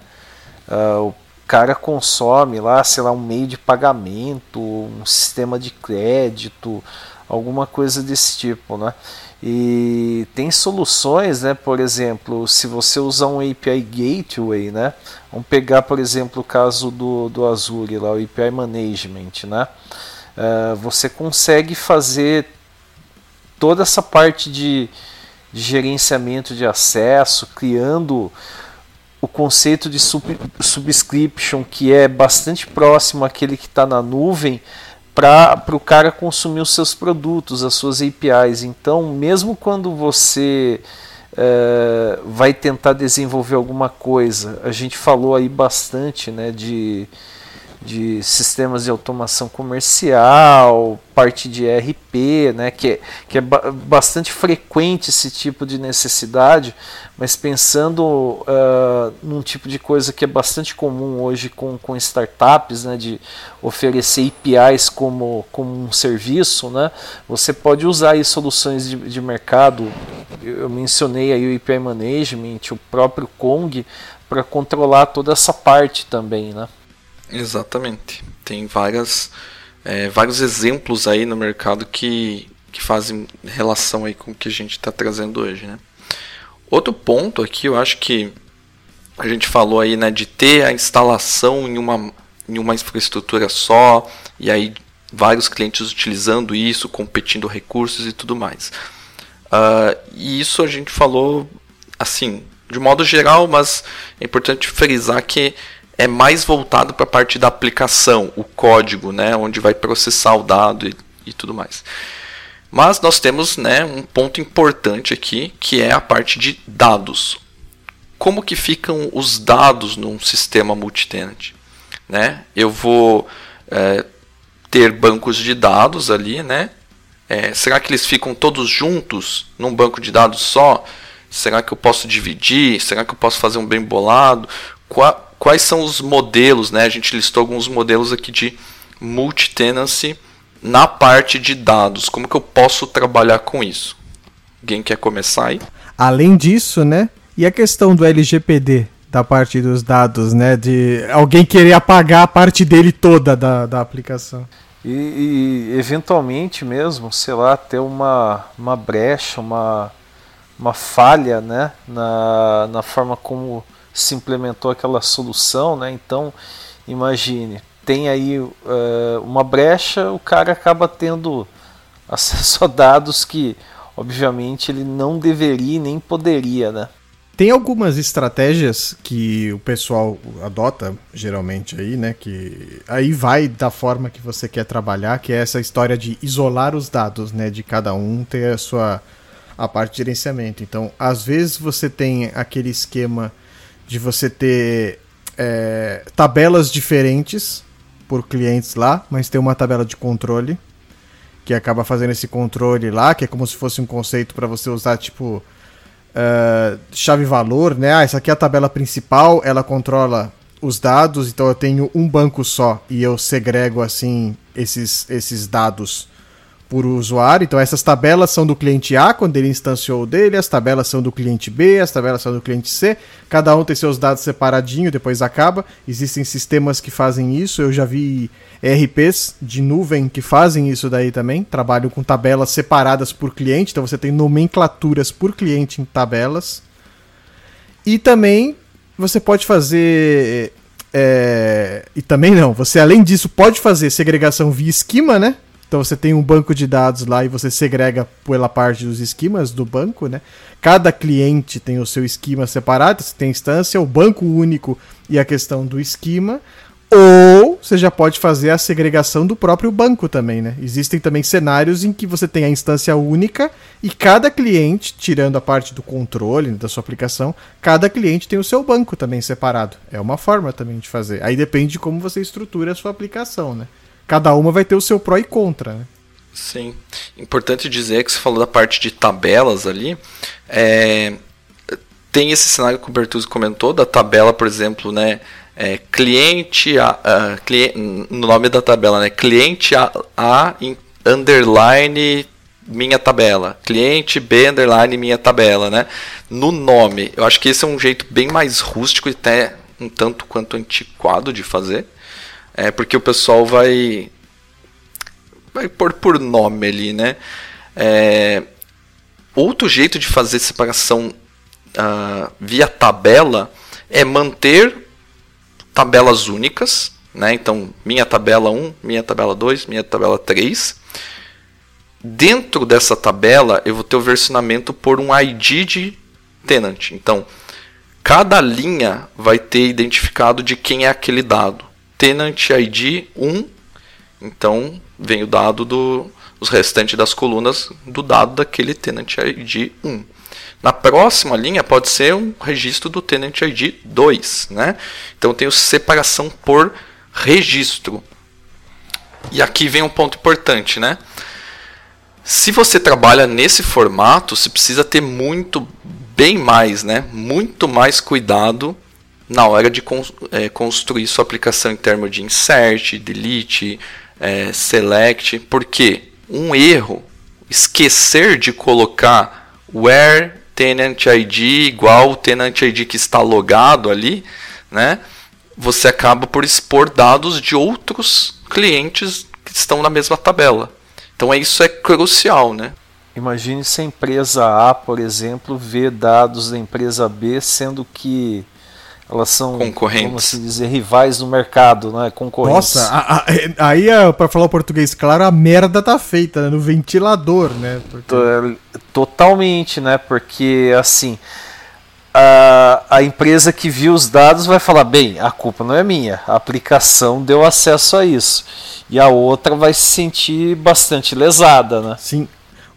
Uh, o cara consome lá, sei lá, um meio de pagamento, um sistema de crédito, alguma coisa desse tipo, né? E tem soluções, né? Por exemplo, se você usar um API Gateway, né? Vamos pegar, por exemplo, o caso do, do Azure, lá, o API Management, né? Uh, você consegue fazer toda essa parte de, de gerenciamento de acesso, criando o conceito de sub, subscription que é bastante próximo àquele que está na nuvem para o cara consumir os seus produtos, as suas APIs. Então, mesmo quando você é, vai tentar desenvolver alguma coisa, a gente falou aí bastante né, de de sistemas de automação comercial, parte de ERP, né, que é, que é ba bastante frequente esse tipo de necessidade, mas pensando uh, num tipo de coisa que é bastante comum hoje com, com startups, né, de oferecer APIs como, como um serviço, né, você pode usar aí soluções de, de mercado, eu mencionei aí o API Management, o próprio Kong, para controlar toda essa parte também, né. Exatamente. Tem várias, é, vários exemplos aí no mercado que, que fazem relação aí com o que a gente está trazendo hoje, né? Outro ponto aqui, eu acho que a gente falou aí, né, de ter a instalação em uma, em uma infraestrutura só, e aí vários clientes utilizando isso, competindo recursos e tudo mais. Uh, e isso a gente falou, assim, de modo geral, mas é importante frisar que é mais voltado para a parte da aplicação, o código, né, onde vai processar o dado e, e tudo mais. Mas nós temos né, um ponto importante aqui, que é a parte de dados. Como que ficam os dados num sistema multitenant? Né? Eu vou é, ter bancos de dados ali, né? É, será que eles ficam todos juntos num banco de dados só? Será que eu posso dividir? Será que eu posso fazer um bem bolado? Quais são os modelos, né? A gente listou alguns modelos aqui de multi-tenancy na parte de dados. Como que eu posso trabalhar com isso? Alguém quer começar aí? Além disso, né? E a questão do LGPD da parte dos dados, né? De alguém querer apagar a parte dele toda da, da aplicação. E, e eventualmente mesmo, sei lá, ter uma, uma brecha, uma, uma falha, né? Na, na forma como se implementou aquela solução, né? Então, imagine, tem aí uh, uma brecha, o cara acaba tendo acesso a dados que, obviamente, ele não deveria nem poderia, né? Tem algumas estratégias que o pessoal adota, geralmente aí, né? Que aí vai da forma que você quer trabalhar, que é essa história de isolar os dados, né? De cada um ter a sua a parte de gerenciamento. Então, às vezes você tem aquele esquema de você ter é, tabelas diferentes por clientes lá, mas tem uma tabela de controle que acaba fazendo esse controle lá, que é como se fosse um conceito para você usar tipo uh, chave valor, né? Ah, essa aqui é a tabela principal, ela controla os dados, então eu tenho um banco só e eu segrego assim esses, esses dados por usuário. Então essas tabelas são do cliente A quando ele instanciou o dele, as tabelas são do cliente B, as tabelas são do cliente C. Cada um tem seus dados separadinho, depois acaba. Existem sistemas que fazem isso. Eu já vi ERPs de nuvem que fazem isso daí também. Trabalham com tabelas separadas por cliente, então você tem nomenclaturas por cliente em tabelas. E também você pode fazer é... e também não, você além disso pode fazer segregação via esquema, né? Então você tem um banco de dados lá e você segrega pela parte dos esquemas do banco, né? Cada cliente tem o seu esquema separado, você tem instância, o banco único e a questão do esquema. Ou você já pode fazer a segregação do próprio banco também, né? Existem também cenários em que você tem a instância única e cada cliente, tirando a parte do controle da sua aplicação, cada cliente tem o seu banco também separado. É uma forma também de fazer. Aí depende de como você estrutura a sua aplicação, né? Cada uma vai ter o seu pró e contra, né? Sim. Importante dizer que você falou da parte de tabelas ali. É, tem esse cenário que o Bertuzzi comentou, da tabela, por exemplo, né? É, cliente a, a cliente, no nome da tabela, né? Cliente A, a underline minha tabela, cliente B underline minha tabela, né? No nome, eu acho que esse é um jeito bem mais rústico e até um tanto quanto antiquado de fazer. É porque o pessoal vai vai pôr por nome ali, né? É, outro jeito de fazer separação uh, via tabela é manter tabelas únicas, né? Então, minha tabela 1, minha tabela 2, minha tabela 3. Dentro dessa tabela, eu vou ter o versionamento por um ID de tenant. Então, cada linha vai ter identificado de quem é aquele dado. Tenant ID 1, então vem o dado do os restantes das colunas do dado daquele tenant ID 1. Na próxima linha pode ser um registro do tenant ID 2, né? Então tem separação por registro. E aqui vem um ponto importante, né? Se você trabalha nesse formato, você precisa ter muito, bem mais, né? Muito mais cuidado na hora de é, construir sua aplicação em termos de insert, delete, é, select, porque um erro, esquecer de colocar where tenant ID igual o tenant ID que está logado ali, né? Você acaba por expor dados de outros clientes que estão na mesma tabela. Então isso é crucial, né? Imagine se a empresa A, por exemplo, vê dados da empresa B, sendo que elas são, concorrentes. como se dizer, rivais no mercado, né? Concorrentes. Nossa, a, a, aí, é, para falar o português claro, a merda tá feita, né? No ventilador, né? Porque... Totalmente, né? Porque, assim, a, a empresa que viu os dados vai falar, bem, a culpa não é minha, a aplicação deu acesso a isso. E a outra vai se sentir bastante lesada, né? Sim,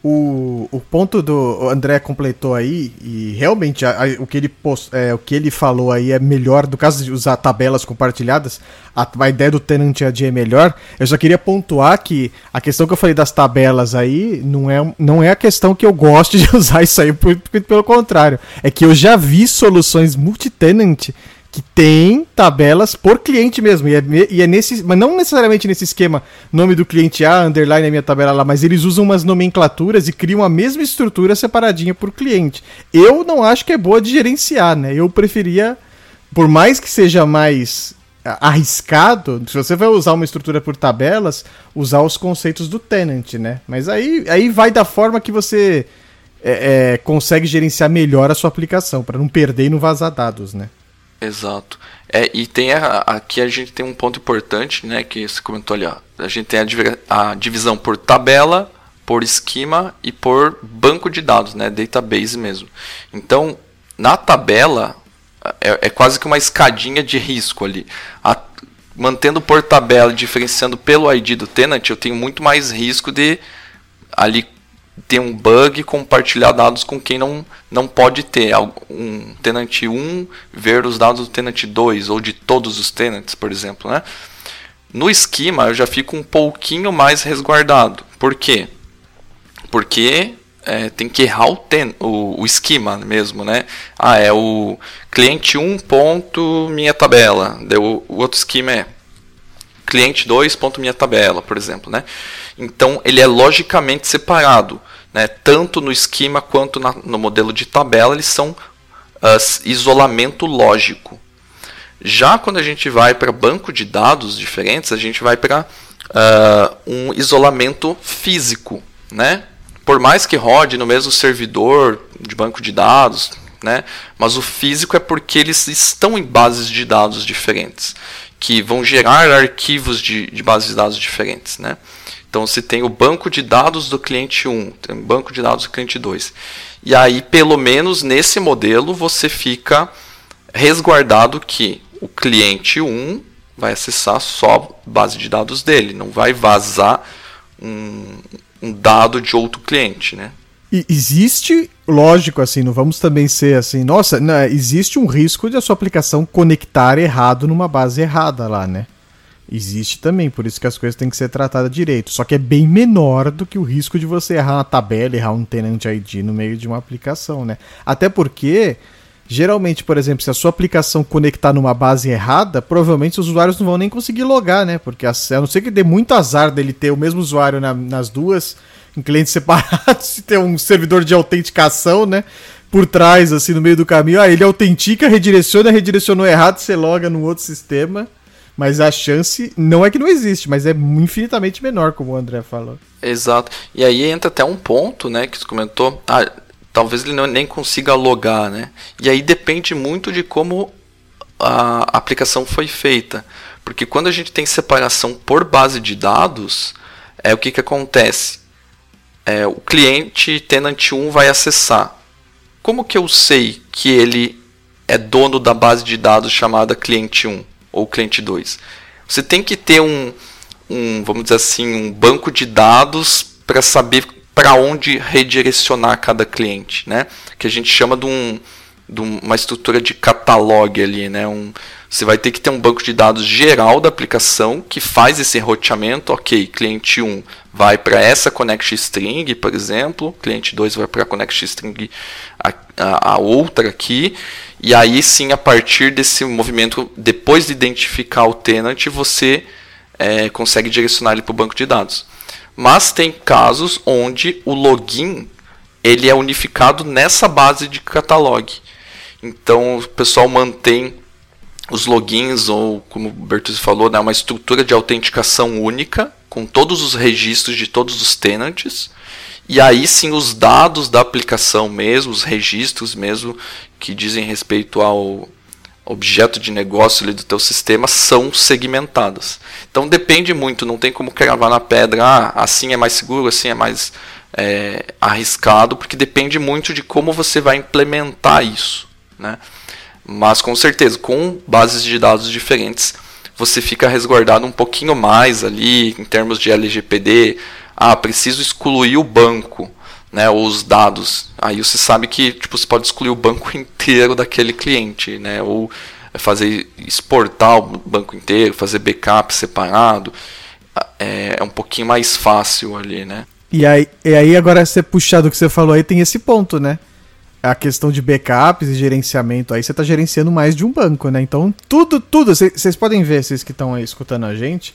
o, o ponto do André completou aí, e realmente a, a, o, que ele post, é, o que ele falou aí é melhor, do caso de usar tabelas compartilhadas, a, a ideia do Tenant AD é melhor. Eu só queria pontuar que a questão que eu falei das tabelas aí não é, não é a questão que eu gosto de usar isso aí, pelo contrário. É que eu já vi soluções multi-tenant que tem tabelas por cliente mesmo. E é, e é, nesse. Mas não necessariamente nesse esquema, nome do cliente A, underline é minha tabela lá, mas eles usam umas nomenclaturas e criam a mesma estrutura separadinha por cliente. Eu não acho que é boa de gerenciar, né? Eu preferia, por mais que seja mais arriscado, se você vai usar uma estrutura por tabelas, usar os conceitos do tenant, né? Mas aí, aí vai da forma que você é, é, consegue gerenciar melhor a sua aplicação, para não perder e não vazar dados, né? Exato. É, e tem a, aqui a gente tem um ponto importante, né, que você comentou ali, ó. A gente tem a, a divisão por tabela, por esquema e por banco de dados, né, database mesmo. Então, na tabela é, é quase que uma escadinha de risco ali. A, mantendo por tabela, diferenciando pelo ID do tenant, eu tenho muito mais risco de ali ter um bug compartilhar dados com quem não, não pode ter. Um tenant 1 ver os dados do tenant 2 ou de todos os tenants, por exemplo. Né? No esquema eu já fico um pouquinho mais resguardado. Por quê? Porque é, tem que errar o, ten, o, o, esquema mesmo, né? Ah, é o cliente 1 ponto minha tabela. Deu, o outro esquema é cliente 2 ponto minha tabela, por exemplo, né? Então ele é logicamente separado. Né? Tanto no esquema quanto na, no modelo de tabela, eles são uh, isolamento lógico. Já quando a gente vai para banco de dados diferentes, a gente vai para uh, um isolamento físico. Né? Por mais que rode no mesmo servidor de banco de dados, né? mas o físico é porque eles estão em bases de dados diferentes, que vão gerar arquivos de, de bases de dados diferentes. Né? Então você tem o banco de dados do cliente 1, tem o banco de dados do cliente 2. E aí, pelo menos nesse modelo, você fica resguardado que o cliente 1 vai acessar só base de dados dele, não vai vazar um, um dado de outro cliente, né? E existe, lógico, assim, não vamos também ser assim, nossa, não, existe um risco de a sua aplicação conectar errado numa base errada lá, né? Existe também, por isso que as coisas têm que ser tratadas direito. Só que é bem menor do que o risco de você errar uma tabela, errar um tenant ID no meio de uma aplicação, né? Até porque, geralmente, por exemplo, se a sua aplicação conectar numa base errada, provavelmente os usuários não vão nem conseguir logar, né? Porque a, a não ser que dê muito azar dele ter o mesmo usuário na, nas duas, em clientes separados, se ter um servidor de autenticação, né? Por trás, assim, no meio do caminho. Ah, ele autentica, redireciona, redirecionou errado, você loga no outro sistema mas a chance não é que não existe, mas é infinitamente menor, como o André falou. Exato. E aí entra até um ponto, né, que você comentou. Ah, talvez ele não, nem consiga logar, né? E aí depende muito de como a aplicação foi feita. Porque quando a gente tem separação por base de dados, é o que, que acontece? É, o cliente tenant 1 vai acessar. Como que eu sei que ele é dono da base de dados chamada cliente 1 ou cliente 2? Você tem que ter um, um vamos dizer assim, um banco de dados para saber para onde redirecionar cada cliente, né? Que a gente chama de, um, de uma estrutura de catalog ali, né? Um, você vai ter que ter um banco de dados geral da aplicação que faz esse roteamento. Ok, cliente 1 vai para essa connect string, por exemplo, cliente 2 vai para a connect string a, a, a, outra aqui, e aí sim, a partir desse movimento, depois de identificar o tenant, você é, consegue direcionar ele para o banco de dados. Mas tem casos onde o login ele é unificado nessa base de catalog. Então o pessoal mantém os logins, ou como o Bertuzzi falou, né, uma estrutura de autenticação única, com todos os registros de todos os tenants, e aí sim os dados da aplicação mesmo, os registros mesmo, que dizem respeito ao objeto de negócio ali do teu sistema, são segmentados. Então depende muito, não tem como cravar na pedra, ah, assim é mais seguro, assim é mais é, arriscado, porque depende muito de como você vai implementar isso. Né? Mas com certeza, com bases de dados diferentes, você fica resguardado um pouquinho mais ali em termos de LGPD. Ah, preciso excluir o banco, né, ou os dados. Aí você sabe que tipo, você pode excluir o banco inteiro daquele cliente, né, ou fazer exportar o banco inteiro, fazer backup separado. É, é um pouquinho mais fácil ali, né? E aí, e aí agora você puxar do que você falou aí, tem esse ponto, né? A questão de backups e gerenciamento, aí você está gerenciando mais de um banco, né? Então, tudo, tudo, vocês podem ver, vocês que estão escutando a gente,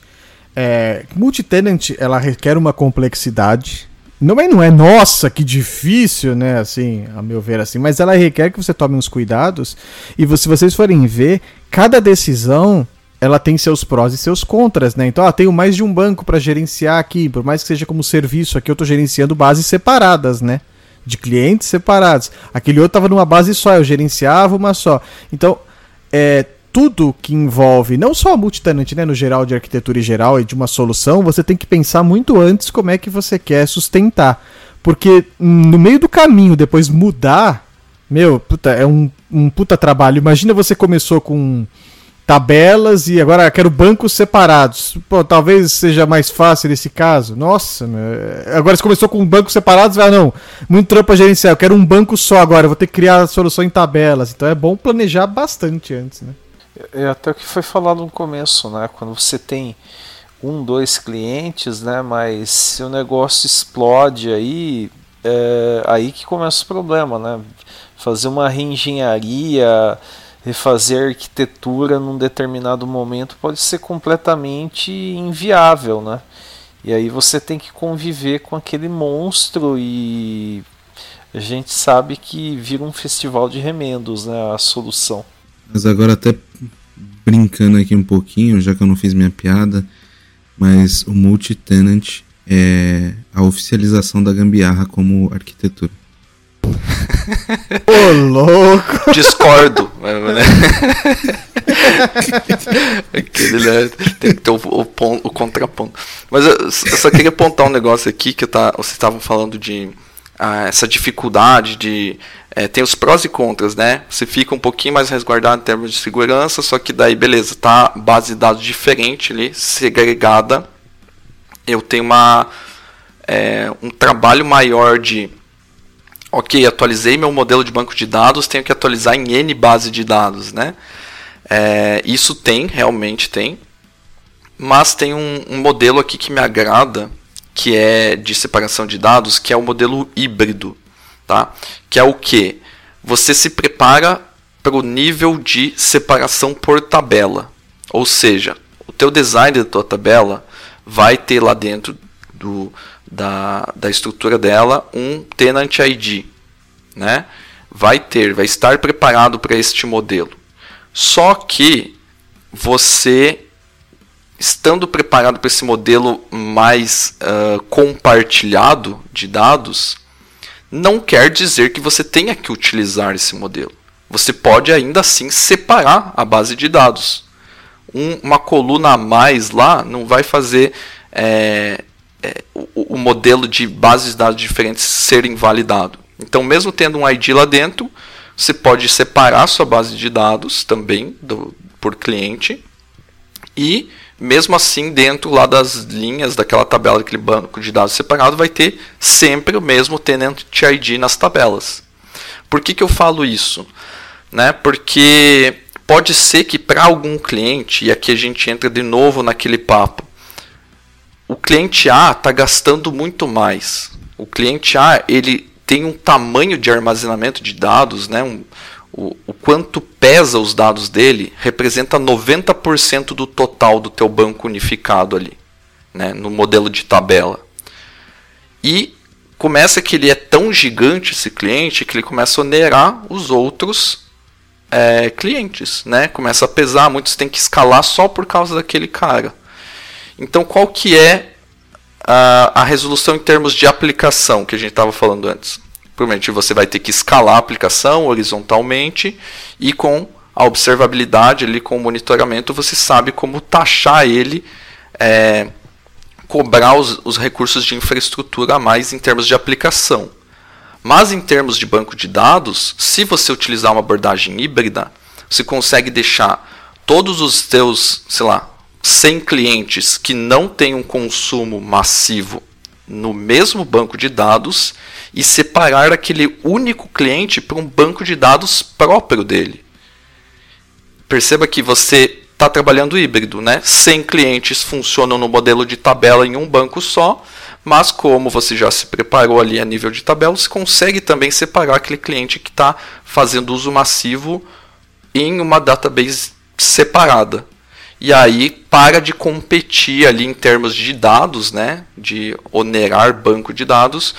é, multitenant, ela requer uma complexidade, não é, não é, nossa, que difícil, né, assim, a meu ver, assim, mas ela requer que você tome uns cuidados, e se vocês forem ver, cada decisão, ela tem seus prós e seus contras, né? Então, ah, tenho mais de um banco para gerenciar aqui, por mais que seja como serviço, aqui eu estou gerenciando bases separadas, né? De clientes separados. Aquele outro estava numa base só, eu gerenciava uma só. Então, é, tudo que envolve não só a multitenant, né, no geral de arquitetura geral e de uma solução, você tem que pensar muito antes como é que você quer sustentar. Porque no meio do caminho, depois mudar, meu, puta, é um, um puta trabalho. Imagina você começou com tabelas e agora quero bancos separados. Pô, talvez seja mais fácil nesse caso. Nossa, meu. agora você começou com bancos separados, ah não, muito trampo a gerenciar, eu quero um banco só agora, vou ter que criar a solução em tabelas. Então é bom planejar bastante antes, né? É até o que foi falado no começo, né? Quando você tem um, dois clientes, né? Mas se o negócio explode aí, é aí que começa o problema, né? Fazer uma reengenharia, refazer arquitetura num determinado momento pode ser completamente inviável, né? E aí você tem que conviver com aquele monstro e a gente sabe que vira um festival de remendos, né? A solução. Mas agora até brincando aqui um pouquinho, já que eu não fiz minha piada, mas o multi-tenant é a oficialização da gambiarra como arquitetura. Ô, louco! Discordo. Né? Aquele, né? Tem que ter o, o, o contraponto. Mas eu, eu, só queria apontar um negócio aqui que tá, vocês estavam falando de ah, essa dificuldade de. É, tem os prós e contras, né? Você fica um pouquinho mais resguardado em termos de segurança, só que daí, beleza, tá base de dados diferente ali, segregada. Eu tenho uma, é, um trabalho maior de ok, atualizei meu modelo de banco de dados, tenho que atualizar em N base de dados, né? É, isso tem, realmente tem. Mas tem um, um, modelo aqui que me agrada, que é de separação de dados, que é o modelo híbrido, tá? Que é o que? Você se prepara para o nível de separação por tabela. Ou seja, o teu design da tua tabela vai ter lá dentro do, da, da estrutura dela um tenant ID, né? Vai ter, vai estar preparado para este modelo. Só que você estando preparado para esse modelo mais uh, compartilhado de dados, não quer dizer que você tenha que utilizar esse modelo. Você pode ainda assim separar a base de dados. Um, uma coluna a mais lá não vai fazer é, é, o, o, modelo de bases de dados diferentes ser invalidado. Então, mesmo tendo um ID lá dentro, você pode separar sua base de dados também do, por cliente e mesmo assim dentro lá das linhas daquela tabela daquele banco de dados separado vai ter sempre o mesmo tenant ID nas tabelas. Por que, que eu falo isso? Né? Porque pode ser que para algum cliente, e aqui a gente entra de novo naquele papo, o cliente A está gastando muito mais. O cliente A ele tem um tamanho de armazenamento de dados, né? Um, o, o quanto pesa os dados dele representa 90% do total do teu banco unificado ali, né? no modelo de tabela. E começa que ele é tão gigante esse cliente que ele começa a onerar os outros é, clientes, né? Começa a pesar, muitos têm que escalar só por causa daquele cara. Então, qual que é a, a resolução em termos de aplicação que a gente estava falando antes? Provavelmente você vai ter que escalar a aplicação horizontalmente e com a observabilidade ali com o monitoramento você sabe como taxar ele, é, cobrar os, os recursos de infraestrutura a mais em termos de aplicação. Mas em termos de banco de dados, se você utilizar uma abordagem híbrida, você consegue deixar todos os teus, sei lá, 100 clientes que não têm um consumo massivo no mesmo banco de dados e separar aquele único cliente para um banco de dados próprio dele. Perceba que você está trabalhando híbrido, né? 100 clientes funcionam no modelo de tabela em um banco só, mas como você já se preparou ali a nível de tabela, você consegue também separar aquele cliente que está fazendo uso massivo em uma database separada e aí para de competir ali em termos de dados, né, de onerar banco de dados.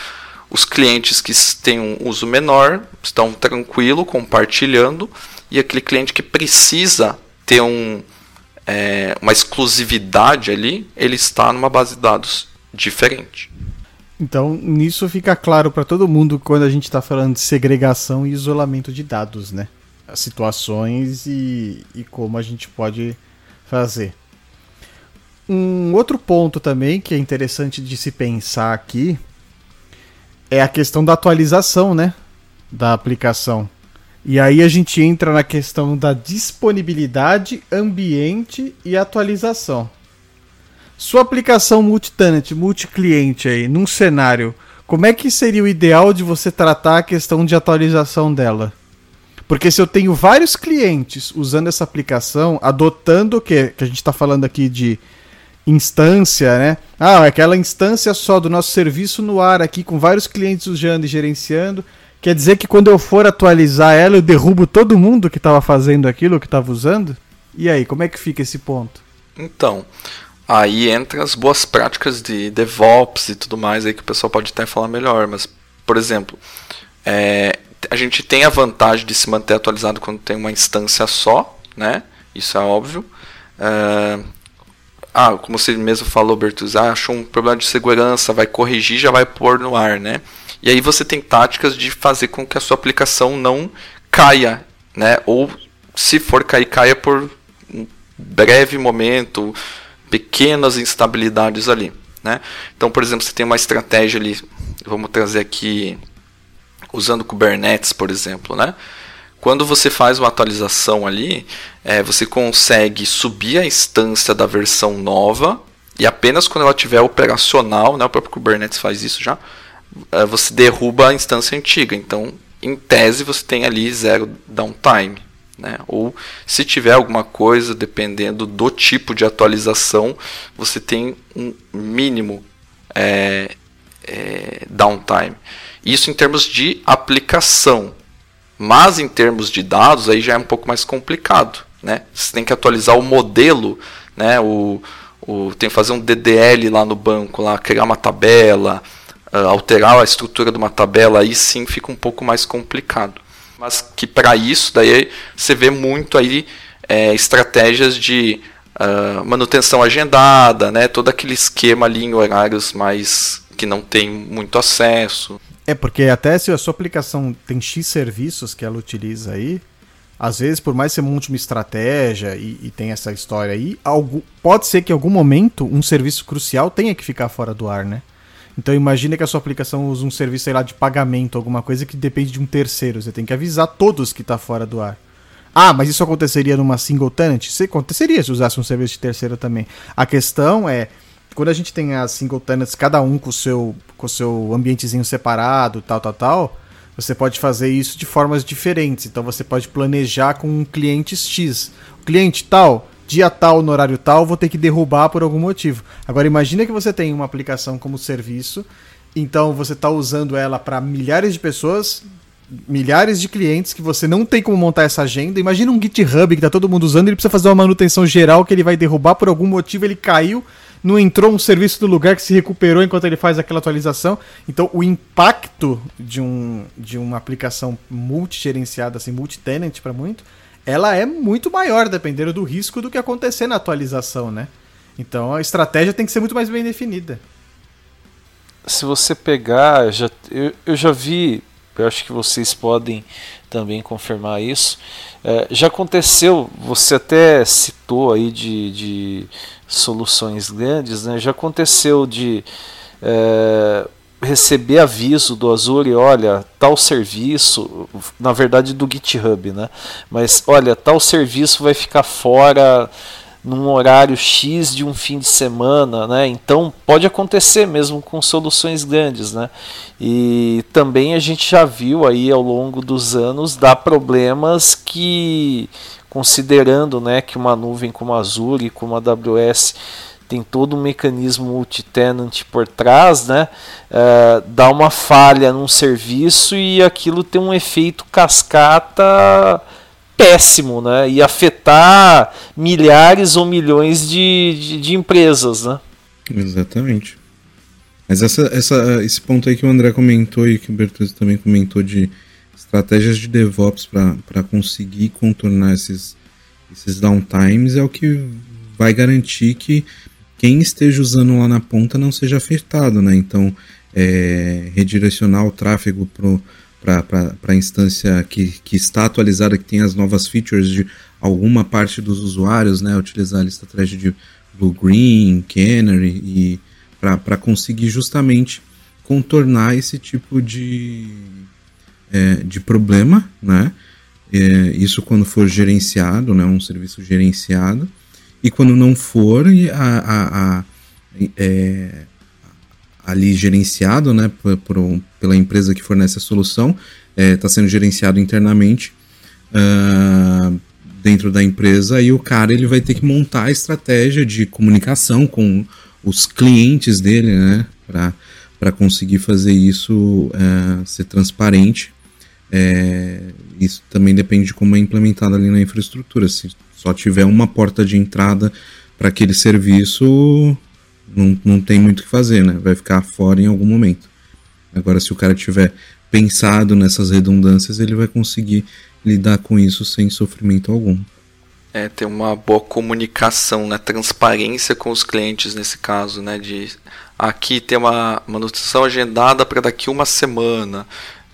Os clientes que têm um uso menor estão tranquilo compartilhando e aquele cliente que precisa ter um, é, uma exclusividade ali, ele está numa base de dados diferente. Então, nisso fica claro para todo mundo quando a gente está falando de segregação e isolamento de dados, né? As situações e, e como a gente pode fazer. Um outro ponto também que é interessante de se pensar aqui é a questão da atualização, né, da aplicação. E aí a gente entra na questão da disponibilidade, ambiente e atualização. Sua aplicação multi-tenant, multi-cliente aí, num cenário, como é que seria o ideal de você tratar a questão de atualização dela? Porque se eu tenho vários clientes usando essa aplicação, adotando o que, que a gente está falando aqui de instância, né? Ah, aquela instância só do nosso serviço no ar aqui, com vários clientes usando e gerenciando. Quer dizer que quando eu for atualizar ela, eu derrubo todo mundo que estava fazendo aquilo, que estava usando? E aí, como é que fica esse ponto? Então, aí entra as boas práticas de DevOps e tudo mais aí que o pessoal pode até falar melhor, mas, por exemplo, é, a gente tem a vantagem de se manter atualizado quando tem uma instância só, né? Isso é óbvio. Uh, ah, como você mesmo falou, Bertus, ah, achou um problema de segurança, vai corrigir, já vai pôr no ar, né? E aí você tem táticas de fazer com que a sua aplicação não caia, né? Ou se for cair, caia por um breve momento, pequenas instabilidades ali, né? Então, por exemplo, você tem uma estratégia ali, vamos trazer aqui usando Kubernetes, por exemplo, né? Quando você faz uma atualização ali, é, você consegue subir a instância da versão nova e apenas quando ela estiver operacional, né, o próprio Kubernetes faz isso já, é, você derruba a instância antiga. Então, em tese, você tem ali zero downtime. Né? Ou se tiver alguma coisa, dependendo do tipo de atualização, você tem um mínimo é, é, downtime. Isso em termos de aplicação. Mas em termos de dados, aí já é um pouco mais complicado. Né? Você tem que atualizar o modelo, né? o, o, tem que fazer um DDL lá no banco, lá, criar uma tabela, uh, alterar a estrutura de uma tabela, aí sim fica um pouco mais complicado. Mas que para isso, daí você vê muito aí é, estratégias de uh, manutenção agendada, né? todo aquele esquema ali em horários mais que não tem muito acesso. É, porque até se a sua aplicação tem X serviços que ela utiliza aí, às vezes, por mais que você monte uma estratégia e, e tem essa história aí, algo, pode ser que em algum momento um serviço crucial tenha que ficar fora do ar, né? Então imagine que a sua aplicação usa um serviço sei lá, de pagamento, alguma coisa que depende de um terceiro. Você tem que avisar todos que está fora do ar. Ah, mas isso aconteceria numa single tenant? Isso aconteceria se usasse um serviço de terceiro também. A questão é, quando a gente tem as single tenants, cada um com o seu, com o seu ambientezinho separado, tal, tal, tal, você pode fazer isso de formas diferentes. Então você pode planejar com um cliente X. O cliente tal, dia tal, no horário tal, vou ter que derrubar por algum motivo. Agora imagina que você tem uma aplicação como serviço, então você está usando ela para milhares de pessoas, milhares de clientes que você não tem como montar essa agenda. Imagina um GitHub que está todo mundo usando, ele precisa fazer uma manutenção geral que ele vai derrubar por algum motivo, ele caiu não entrou um serviço do lugar que se recuperou enquanto ele faz aquela atualização. Então, o impacto de, um, de uma aplicação multi-gerenciada, assim, multi-tenant para muito, ela é muito maior, dependendo do risco do que acontecer na atualização, né? Então, a estratégia tem que ser muito mais bem definida. Se você pegar, já, eu, eu já vi, eu acho que vocês podem também confirmar isso. É, já aconteceu, você até citou aí de, de soluções grandes, né? já aconteceu de é, receber aviso do Azure, olha, tal serviço, na verdade do GitHub, né? Mas olha, tal serviço vai ficar fora num horário X de um fim de semana, né? Então pode acontecer mesmo com soluções grandes, né? E também a gente já viu aí ao longo dos anos dar problemas que considerando né, que uma nuvem como a Azure, como a AWS, tem todo um mecanismo multi-tenant por trás, né, uh, dá uma falha num serviço e aquilo tem um efeito cascata péssimo, né, e afetar milhares ou milhões de, de, de empresas, né. Exatamente. Mas essa, essa, esse ponto aí que o André comentou e que o Bertuzzi também comentou de estratégias de DevOps para conseguir contornar esses, esses downtimes é o que vai garantir que quem esteja usando lá na ponta não seja afetado, né? Então, é, redirecionar o tráfego para a instância que, que está atualizada, que tem as novas features de alguma parte dos usuários, né? Utilizar a estratégia de Blue Green, Canary e para conseguir justamente contornar esse tipo de, é, de problema, né? É, isso quando for gerenciado, né? Um serviço gerenciado. E quando não for, a, a, a é, ali gerenciado, né? Por, por, pela empresa que fornece a solução, está é, sendo gerenciado internamente uh, dentro da empresa. E o cara ele vai ter que montar a estratégia de comunicação com os clientes dele, né? Para conseguir fazer isso uh, ser transparente é, isso também depende de como é implementado ali na infraestrutura. Se só tiver uma porta de entrada para aquele serviço, não, não tem muito o que fazer, né? Vai ficar fora em algum momento. Agora, se o cara tiver pensado nessas redundâncias, ele vai conseguir lidar com isso sem sofrimento algum. É, ter uma boa comunicação, né? transparência com os clientes nesse caso, né? De aqui tem uma manutenção agendada para daqui uma semana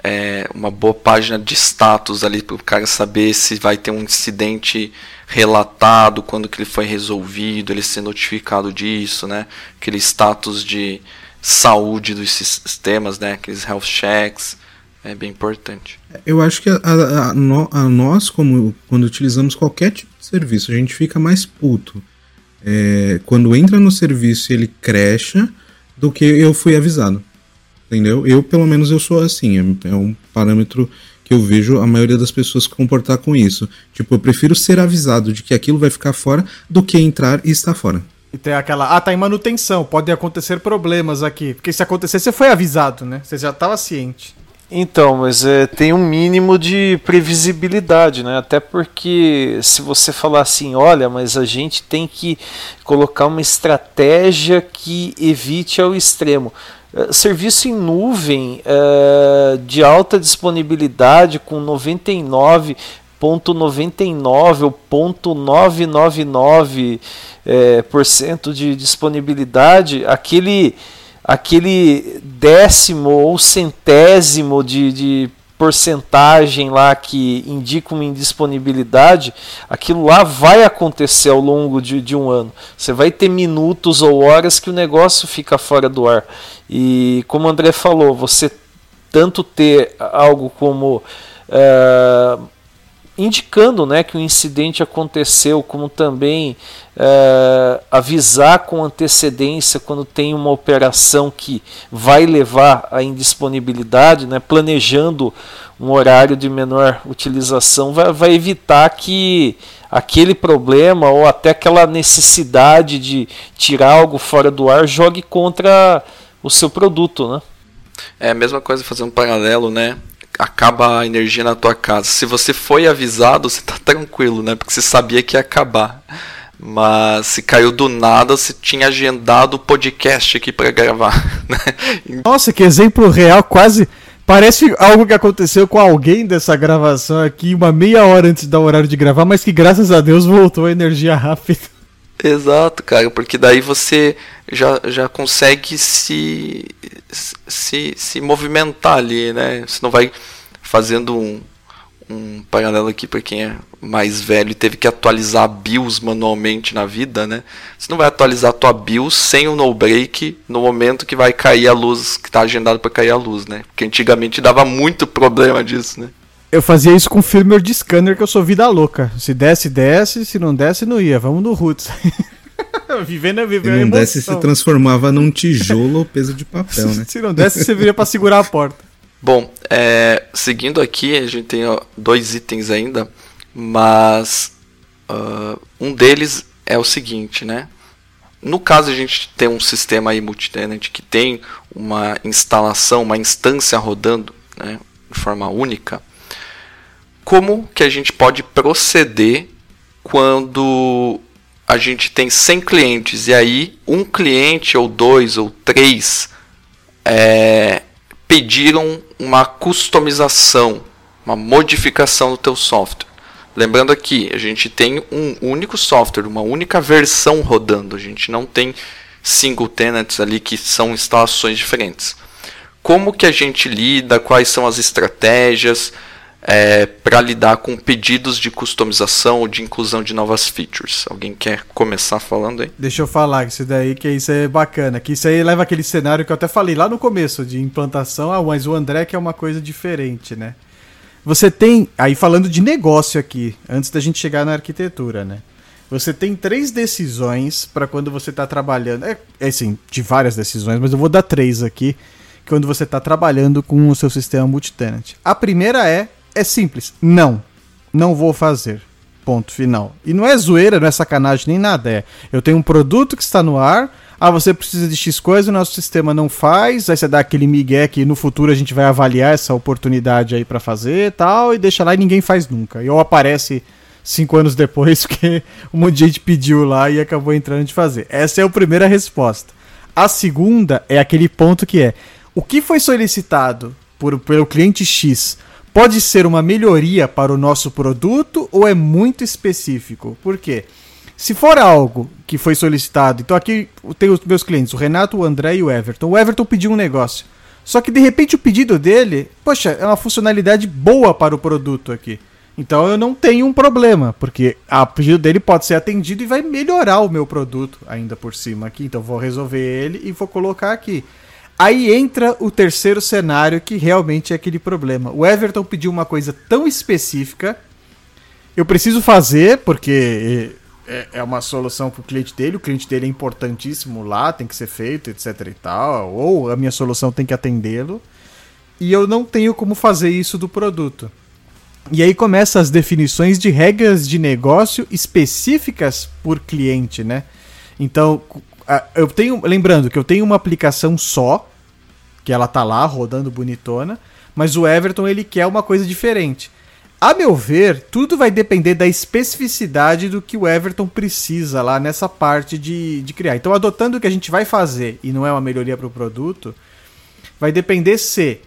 é, uma boa página de status ali para o cara saber se vai ter um incidente relatado, quando que ele foi resolvido, ele ser notificado disso, né? Aquele status de saúde dos sistemas, né? Aqueles health checks, é bem importante. Eu acho que a, a, a, nós, como quando utilizamos qualquer tipo de serviço, a gente fica mais puto é, quando entra no serviço ele crecha do que eu fui avisado. Entendeu? Eu, pelo menos, eu sou assim. É, é um parâmetro que eu vejo a maioria das pessoas comportar com isso. Tipo, eu prefiro ser avisado de que aquilo vai ficar fora do que entrar e estar fora. E tem aquela, ah, tá em manutenção, pode acontecer problemas aqui. Porque se acontecer, você foi avisado, né? Você já estava ciente. Então, mas é, tem um mínimo de previsibilidade, né? Até porque se você falar assim, olha, mas a gente tem que colocar uma estratégia que evite ao extremo. Eh, serviço em nuvem uh, de alta disponibilidade com 99,99 ou ponto 999 é, por cento de disponibilidade, aquele aquele décimo ou centésimo de, de porcentagem lá que indica uma indisponibilidade, aquilo lá vai acontecer ao longo de, de, um ano. Você vai ter minutos ou horas que o negócio fica fora do ar. E como o André falou, você tanto ter algo como uh, indicando né, que o incidente aconteceu, como também é, avisar com antecedência quando tem uma operação que vai levar à indisponibilidade, né, planejando um horário de menor utilização, vai, vai evitar que aquele problema ou até aquela necessidade de tirar algo fora do ar jogue contra o seu produto. Né? É a mesma coisa fazer um paralelo, né? acaba a energia na tua casa. Se você foi avisado, você tá tranquilo, né? Porque você sabia que ia acabar. Mas se caiu do nada, você tinha agendado o podcast aqui para gravar. Né? Nossa, que exemplo real, quase. Parece algo que aconteceu com alguém dessa gravação aqui, uma meia hora antes do horário de gravar, mas que graças a Deus voltou a energia rápida. Exato, cara, porque daí você já, já consegue se, se, se movimentar ali, né? Você não vai fazendo um, um paralelo aqui para quem é mais velho e teve que atualizar a BIOS manualmente na vida, né? Você não vai atualizar a tua BIOS sem o no break no momento que vai cair a luz, que está agendado para cair a luz, né? Porque antigamente dava muito problema disso, né? Eu fazia isso com firmware de scanner que eu sou vida louca. Se desce, desce, se não desce, não ia. Vamos no roots. vivendo, vivendo Se não desce, se transformava num tijolo ou peso de papel, né? se não desce, você viria para segurar a porta. Bom, é, seguindo aqui, a gente tem ó, dois itens ainda, mas uh, um deles é o seguinte, né? No caso a gente tem um sistema aí multitenant que tem uma instalação, uma instância rodando né, de forma única, como que a gente pode proceder quando a gente tem 100 clientes e aí um cliente ou dois ou três é, pediram uma customização, uma modificação do teu software. Lembrando aqui, a gente tem um único software, uma única versão rodando. A gente não tem single tenants ali que são instalações diferentes. Como que a gente lida? Quais são as estratégias? É, para lidar com pedidos de customização ou de inclusão de novas features. Alguém quer começar falando aí? Deixa eu falar isso daí, que isso é bacana. Que isso aí leva aquele cenário que eu até falei lá no começo de implantação, ah, mas o André que é uma coisa diferente, né? Você tem, aí falando de negócio aqui, antes da gente chegar na arquitetura, né? Você tem três decisões para quando você está trabalhando. É, é assim, de várias decisões, mas eu vou dar três aqui. Quando você está trabalhando com o seu sistema multitenant. A primeira é é simples. Não. Não vou fazer. Ponto final. E não é zoeira, não é sacanagem nem nada. É. Eu tenho um produto que está no ar. Ah, você precisa de X coisa, o nosso sistema não faz. Aí você dá aquele migué que no futuro a gente vai avaliar essa oportunidade aí para fazer tal. E deixa lá e ninguém faz nunca. E ou aparece cinco anos depois que um monte de gente pediu lá e acabou entrando de fazer. Essa é a primeira resposta. A segunda é aquele ponto que é: o que foi solicitado por, pelo cliente X pode ser uma melhoria para o nosso produto ou é muito específico? Por quê? Se for algo que foi solicitado, então aqui tenho os meus clientes, o Renato, o André e o Everton. O Everton pediu um negócio. Só que de repente o pedido dele, poxa, é uma funcionalidade boa para o produto aqui. Então eu não tenho um problema, porque o pedido dele pode ser atendido e vai melhorar o meu produto ainda por cima aqui. Então vou resolver ele e vou colocar aqui. Aí entra o terceiro cenário que realmente é aquele problema. O Everton pediu uma coisa tão específica. Eu preciso fazer, porque é, é uma solução para o cliente dele. O cliente dele é importantíssimo lá, tem que ser feito, etc e tal. Ou a minha solução tem que atendê-lo. E eu não tenho como fazer isso do produto. E aí começam as definições de regras de negócio específicas por cliente, né? Então, eu tenho, lembrando que eu tenho uma aplicação só que ela tá lá rodando bonitona, mas o Everton ele quer uma coisa diferente. A meu ver, tudo vai depender da especificidade do que o Everton precisa lá nessa parte de, de criar. Então, adotando o que a gente vai fazer e não é uma melhoria para o produto, vai depender se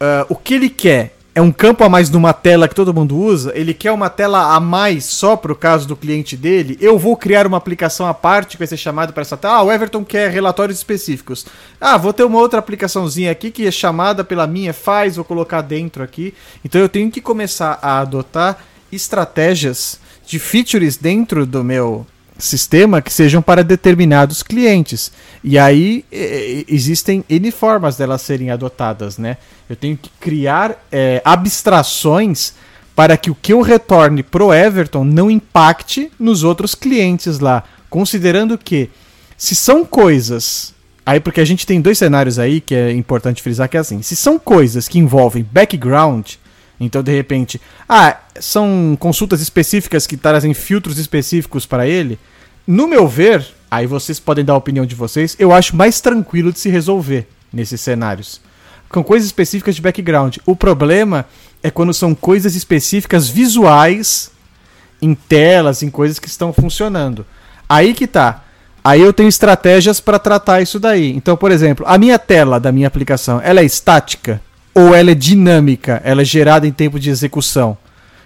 uh, o que ele quer é um campo a mais numa tela que todo mundo usa, ele quer uma tela a mais só para o caso do cliente dele, eu vou criar uma aplicação à parte que vai ser chamada para essa tela. Ah, o Everton quer relatórios específicos. Ah, vou ter uma outra aplicaçãozinha aqui que é chamada pela minha faz, vou colocar dentro aqui. Então eu tenho que começar a adotar estratégias de features dentro do meu sistema que sejam para determinados clientes. E aí existem N formas delas serem adotadas, né? Eu tenho que criar é, abstrações para que o que eu retorne pro Everton não impacte nos outros clientes lá. Considerando que se são coisas. Aí, porque a gente tem dois cenários aí que é importante frisar que é assim. Se são coisas que envolvem background, então, de repente, ah, são consultas específicas que trazem filtros específicos para ele. No meu ver, aí vocês podem dar a opinião de vocês, eu acho mais tranquilo de se resolver nesses cenários. Com coisas específicas de background. O problema é quando são coisas específicas visuais em telas, em coisas que estão funcionando. Aí que tá. Aí eu tenho estratégias para tratar isso daí. Então, por exemplo, a minha tela da minha aplicação, ela é estática? ou ela é dinâmica, ela é gerada em tempo de execução.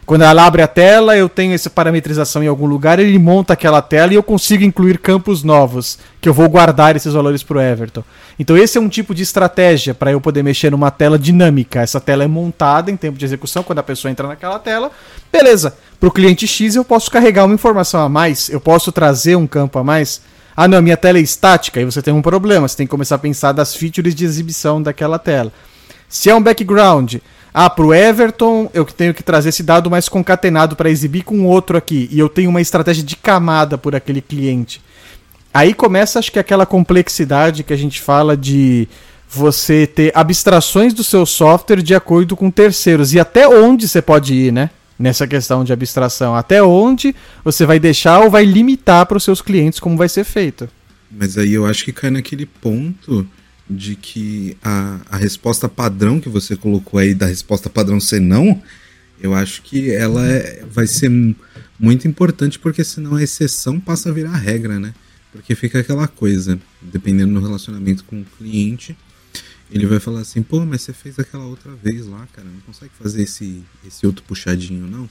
Quando ela abre a tela, eu tenho essa parametrização em algum lugar, ele monta aquela tela e eu consigo incluir campos novos, que eu vou guardar esses valores para o Everton. Então esse é um tipo de estratégia para eu poder mexer numa tela dinâmica. Essa tela é montada em tempo de execução, quando a pessoa entra naquela tela. Beleza, para o cliente X eu posso carregar uma informação a mais, eu posso trazer um campo a mais. Ah não, minha tela é estática, aí você tem um problema, você tem que começar a pensar das features de exibição daquela tela. Se é um background, ah, pro Everton eu tenho que trazer esse dado mais concatenado para exibir com outro aqui. E eu tenho uma estratégia de camada por aquele cliente. Aí começa, acho que, aquela complexidade que a gente fala de você ter abstrações do seu software de acordo com terceiros. E até onde você pode ir, né? Nessa questão de abstração. Até onde você vai deixar ou vai limitar para os seus clientes como vai ser feito. Mas aí eu acho que cai naquele ponto de que a, a resposta padrão que você colocou aí, da resposta padrão ser não, eu acho que ela é, vai ser muito importante, porque senão a exceção passa a virar regra, né? Porque fica aquela coisa, dependendo do relacionamento com o cliente, ele vai falar assim, pô, mas você fez aquela outra vez lá, cara, não consegue fazer esse, esse outro puxadinho, não?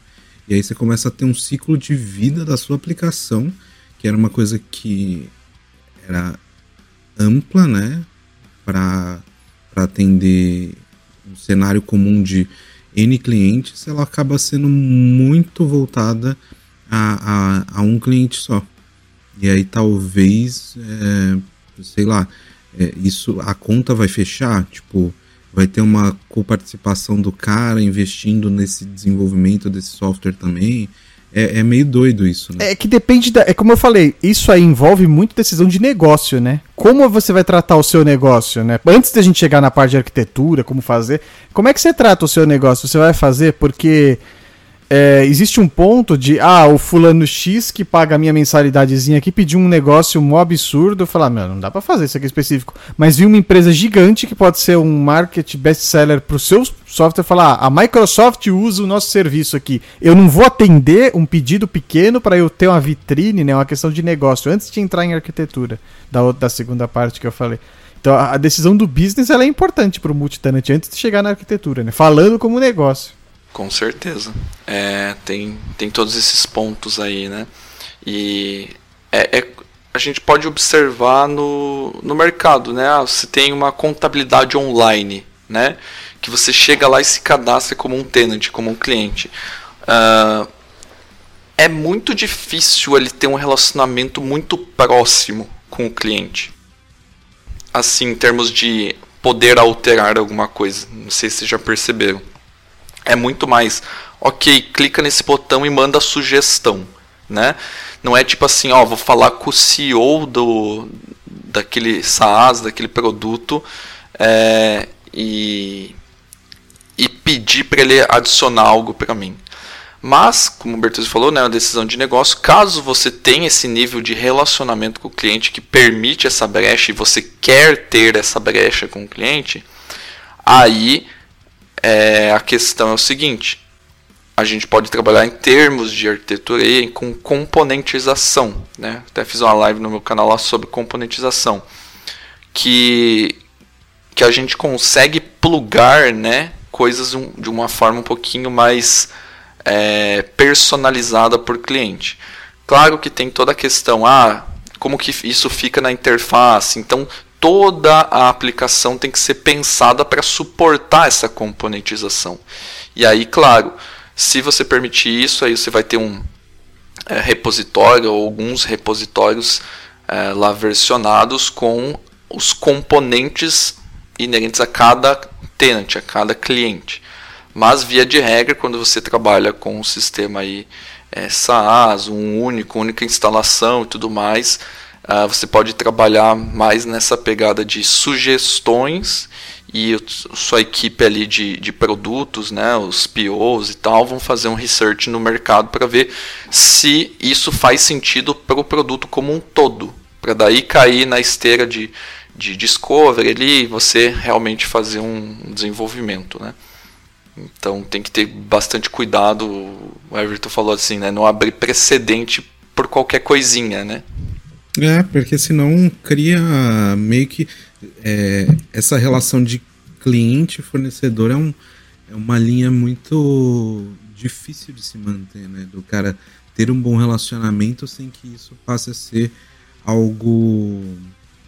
E aí você começa a ter um ciclo de vida da sua aplicação, que era uma coisa que era ampla, né? Para atender um cenário comum de N clientes, ela acaba sendo muito voltada a, a, a um cliente só. E aí talvez, é, sei lá, é, isso a conta vai fechar, tipo, vai ter uma coparticipação do cara investindo nesse desenvolvimento desse software também. É, é, meio doido isso, né? É que depende da. É como eu falei, isso aí envolve muito decisão de negócio, né? Como você vai tratar o seu negócio, né? Antes da gente chegar na parte de arquitetura, como fazer, como é que você trata o seu negócio? Você vai fazer porque é, existe um ponto de, ah, o fulano X que paga a minha mensalidadezinha aqui pediu um negócio mó absurdo. Eu falar, meu, não dá para fazer isso aqui específico. Mas vi uma empresa gigante que pode ser um market best-seller pro seu software falar, ah, a Microsoft usa o nosso serviço aqui. Eu não vou atender um pedido pequeno para eu ter uma vitrine, né, uma questão de negócio, antes de entrar em arquitetura, da, outra, da segunda parte que eu falei. Então a decisão do business ela é importante para o multitenant antes de chegar na arquitetura, né? Falando como negócio. Com certeza. É, tem, tem todos esses pontos aí, né? E é, é, a gente pode observar no, no mercado, né? Ah, você tem uma contabilidade online, né? Que você chega lá e se cadastra como um tenant, como um cliente. Uh, é muito difícil ele ter um relacionamento muito próximo com o cliente. Assim, em termos de poder alterar alguma coisa. Não sei se já perceberam é muito mais, ok, clica nesse botão e manda sugestão, né? Não é tipo assim, ó, vou falar com o CEO do, daquele SaaS, daquele produto, é, e, e pedir para ele adicionar algo para mim. Mas, como o Bertuzzi falou, né, é uma decisão de negócio. Caso você tenha esse nível de relacionamento com o cliente que permite essa brecha e você quer ter essa brecha com o cliente, aí é, a questão é o seguinte: a gente pode trabalhar em termos de arquitetura e com componentização. Né? Até fiz uma live no meu canal lá sobre componentização. Que, que a gente consegue plugar né, coisas de uma forma um pouquinho mais é, personalizada por cliente. Claro que tem toda a questão, ah, como que isso fica na interface. Então, toda a aplicação tem que ser pensada para suportar essa componentização. E aí, claro, se você permitir isso, aí você vai ter um é, repositório ou alguns repositórios é, lá versionados com os componentes inerentes a cada tenant, a cada cliente. Mas via de regra, quando você trabalha com um sistema aí é, SaaS, um único, única instalação e tudo mais, uh, você pode trabalhar mais nessa pegada de sugestões e sua equipe ali de, de produtos, né, os POs e tal, vão fazer um research no mercado para ver se isso faz sentido para o produto como um todo, para daí cair na esteira de, de discovery ali você realmente fazer um desenvolvimento, né? Então tem que ter bastante cuidado. O Everton falou assim, né? Não abrir precedente por qualquer coisinha, né? É, porque senão cria meio que é, essa relação de cliente fornecedor é, um, é uma linha muito difícil de se manter, né? Do cara ter um bom relacionamento sem que isso passe a ser algo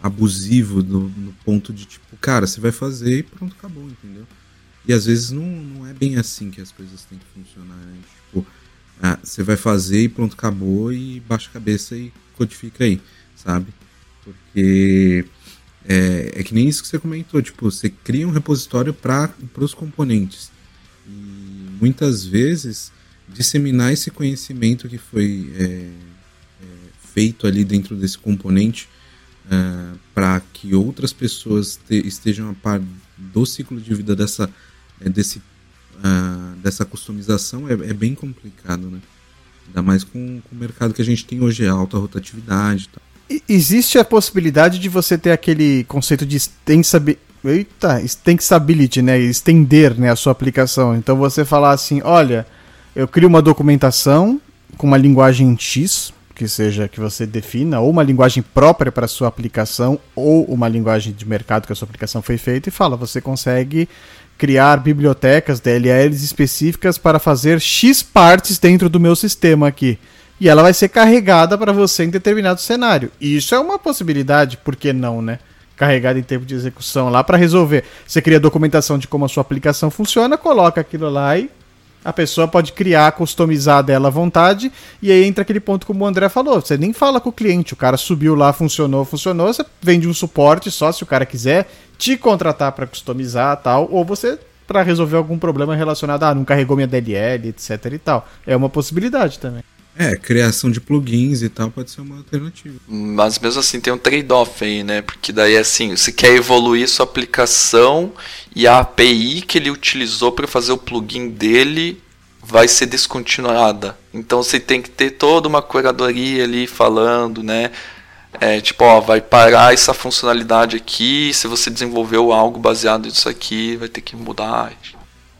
abusivo no, no ponto de tipo, cara, você vai fazer e pronto, acabou, entendeu? E às vezes não, não é bem assim que as coisas têm que funcionar. Né? Tipo, ah, você vai fazer e pronto, acabou e baixa a cabeça e codifica aí, sabe? Porque é, é que nem isso que você comentou, tipo, você cria um repositório para os componentes. E muitas vezes disseminar esse conhecimento que foi é, é, feito ali dentro desse componente uh, para que outras pessoas te, estejam a par do ciclo de vida dessa é, desse, uh, dessa customização é, é, bem complicado, né? Ainda mais com, com, o mercado que a gente tem hoje, alta rotatividade. Tá? Existe a possibilidade de você ter aquele conceito de extensibility, né? Estender né, a sua aplicação. Então você falar assim, olha, eu crio uma documentação com uma linguagem X, que seja que você defina, ou uma linguagem própria para sua aplicação, ou uma linguagem de mercado que a sua aplicação foi feita, e fala, você consegue criar bibliotecas DLLs específicas para fazer X partes dentro do meu sistema aqui. E ela vai ser carregada para você em determinado cenário. Isso é uma possibilidade, por que não, né? Carregada em tempo de execução lá para resolver. Você cria documentação de como a sua aplicação funciona, coloca aquilo lá e a pessoa pode criar, customizar dela à vontade, e aí entra aquele ponto como o André falou. Você nem fala com o cliente, o cara subiu lá, funcionou, funcionou, você vende um suporte só se o cara quiser te contratar para customizar tal, ou você para resolver algum problema relacionado a ah, não carregou minha DLL, etc e tal. É uma possibilidade também. É, criação de plugins e tal pode ser uma alternativa. Mas mesmo assim tem um trade-off aí, né? Porque daí assim, você quer evoluir sua aplicação e a API que ele utilizou para fazer o plugin dele vai ser descontinuada. Então você tem que ter toda uma curadoria ali falando, né? É, tipo, ó, vai parar essa funcionalidade aqui, se você desenvolveu algo baseado nisso aqui, vai ter que mudar.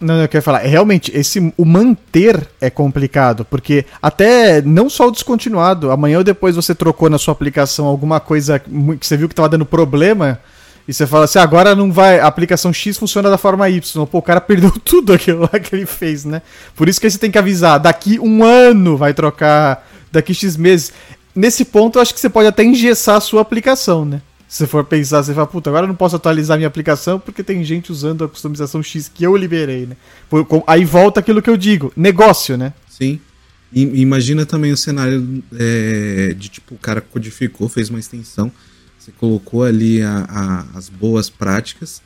Não, eu quero falar, realmente, esse, o manter é complicado, porque até não só o descontinuado, amanhã ou depois você trocou na sua aplicação alguma coisa que você viu que estava dando problema, e você fala assim, agora não vai, a aplicação X funciona da forma Y. Pô, o cara perdeu tudo aquilo lá que ele fez, né? Por isso que você tem que avisar, daqui um ano vai trocar, daqui X meses. Nesse ponto, eu acho que você pode até engessar a sua aplicação, né? Se você for pensar, você fala, puta, agora eu não posso atualizar minha aplicação porque tem gente usando a customização X que eu liberei, né? Aí volta aquilo que eu digo, negócio, né? Sim. E, imagina também o cenário é, de tipo, o cara codificou, fez uma extensão, você colocou ali a, a, as boas práticas,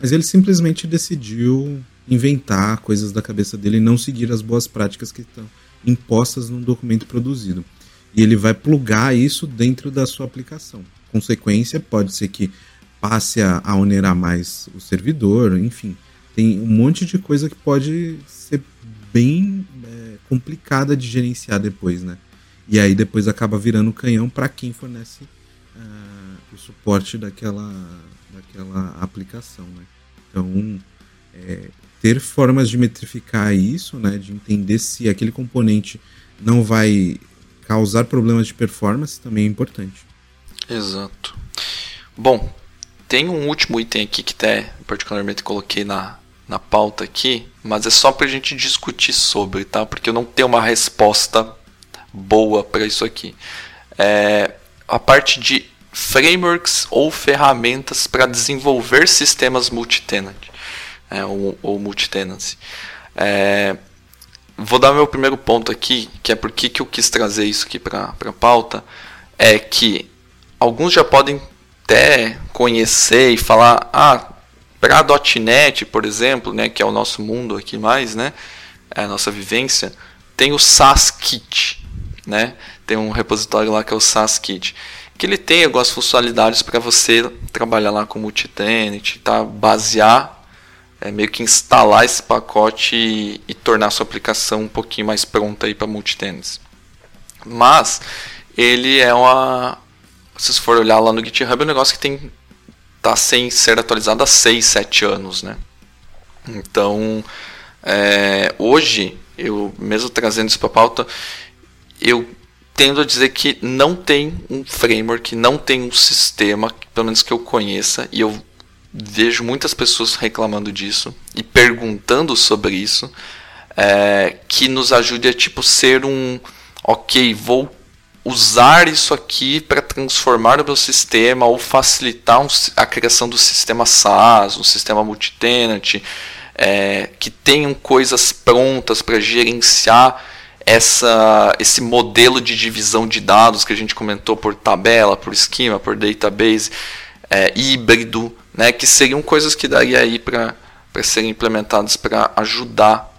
mas ele simplesmente decidiu inventar coisas da cabeça dele e não seguir as boas práticas que estão impostas num documento produzido. E ele vai plugar isso dentro da sua aplicação consequência pode ser que passe a, a onerar mais o servidor, enfim. Tem um monte de coisa que pode ser bem é, complicada de gerenciar depois, né? E aí depois acaba virando canhão para quem fornece uh, o suporte daquela, daquela aplicação, né? Então, é, ter formas de metrificar isso, né? De entender se aquele componente não vai causar problemas de performance também é importante. Exato. Bom, tem um último item aqui que até particularmente coloquei na, na pauta aqui, mas é só para a gente discutir sobre, tá? Porque eu não tenho uma resposta boa para isso aqui. É a parte de frameworks ou ferramentas para desenvolver sistemas multitenant é, ou, ou multitenancy. É, vou dar meu primeiro ponto aqui, que é por que eu quis trazer isso aqui para a pauta, é que alguns já podem até conhecer e falar, ah, para .NET, por exemplo, né, que é o nosso mundo aqui mais, né, é a nossa vivência, tem o SaaS Kit, né, tem um repositório lá que é o SaaS Kit que ele tem algumas funcionalidades para você trabalhar lá com multitenant, tá? basear, é, meio que instalar esse pacote e, e tornar sua aplicação um pouquinho mais pronta para multitenants. Mas ele é uma, se você for olhar lá no GitHub, é um negócio que tem tá sem ser atualizado há 6, 7 anos, né? Então, é, hoje, eu mesmo trazendo isso para pauta, eu tendo a dizer que não tem um framework, não tem um sistema, pelo menos que eu conheça, e eu vejo muitas pessoas reclamando disso e perguntando sobre isso, é, que nos ajude a tipo ser um, ok, vou usar isso aqui para transformar o meu sistema ou facilitar um, a criação do sistema SaaS, um sistema multitenant, é, que tenham coisas prontas para gerenciar essa, esse modelo de divisão de dados que a gente comentou por tabela, por esquema, por database, é, híbrido, né, que seriam coisas que daria aí para serem implementadas para ajudar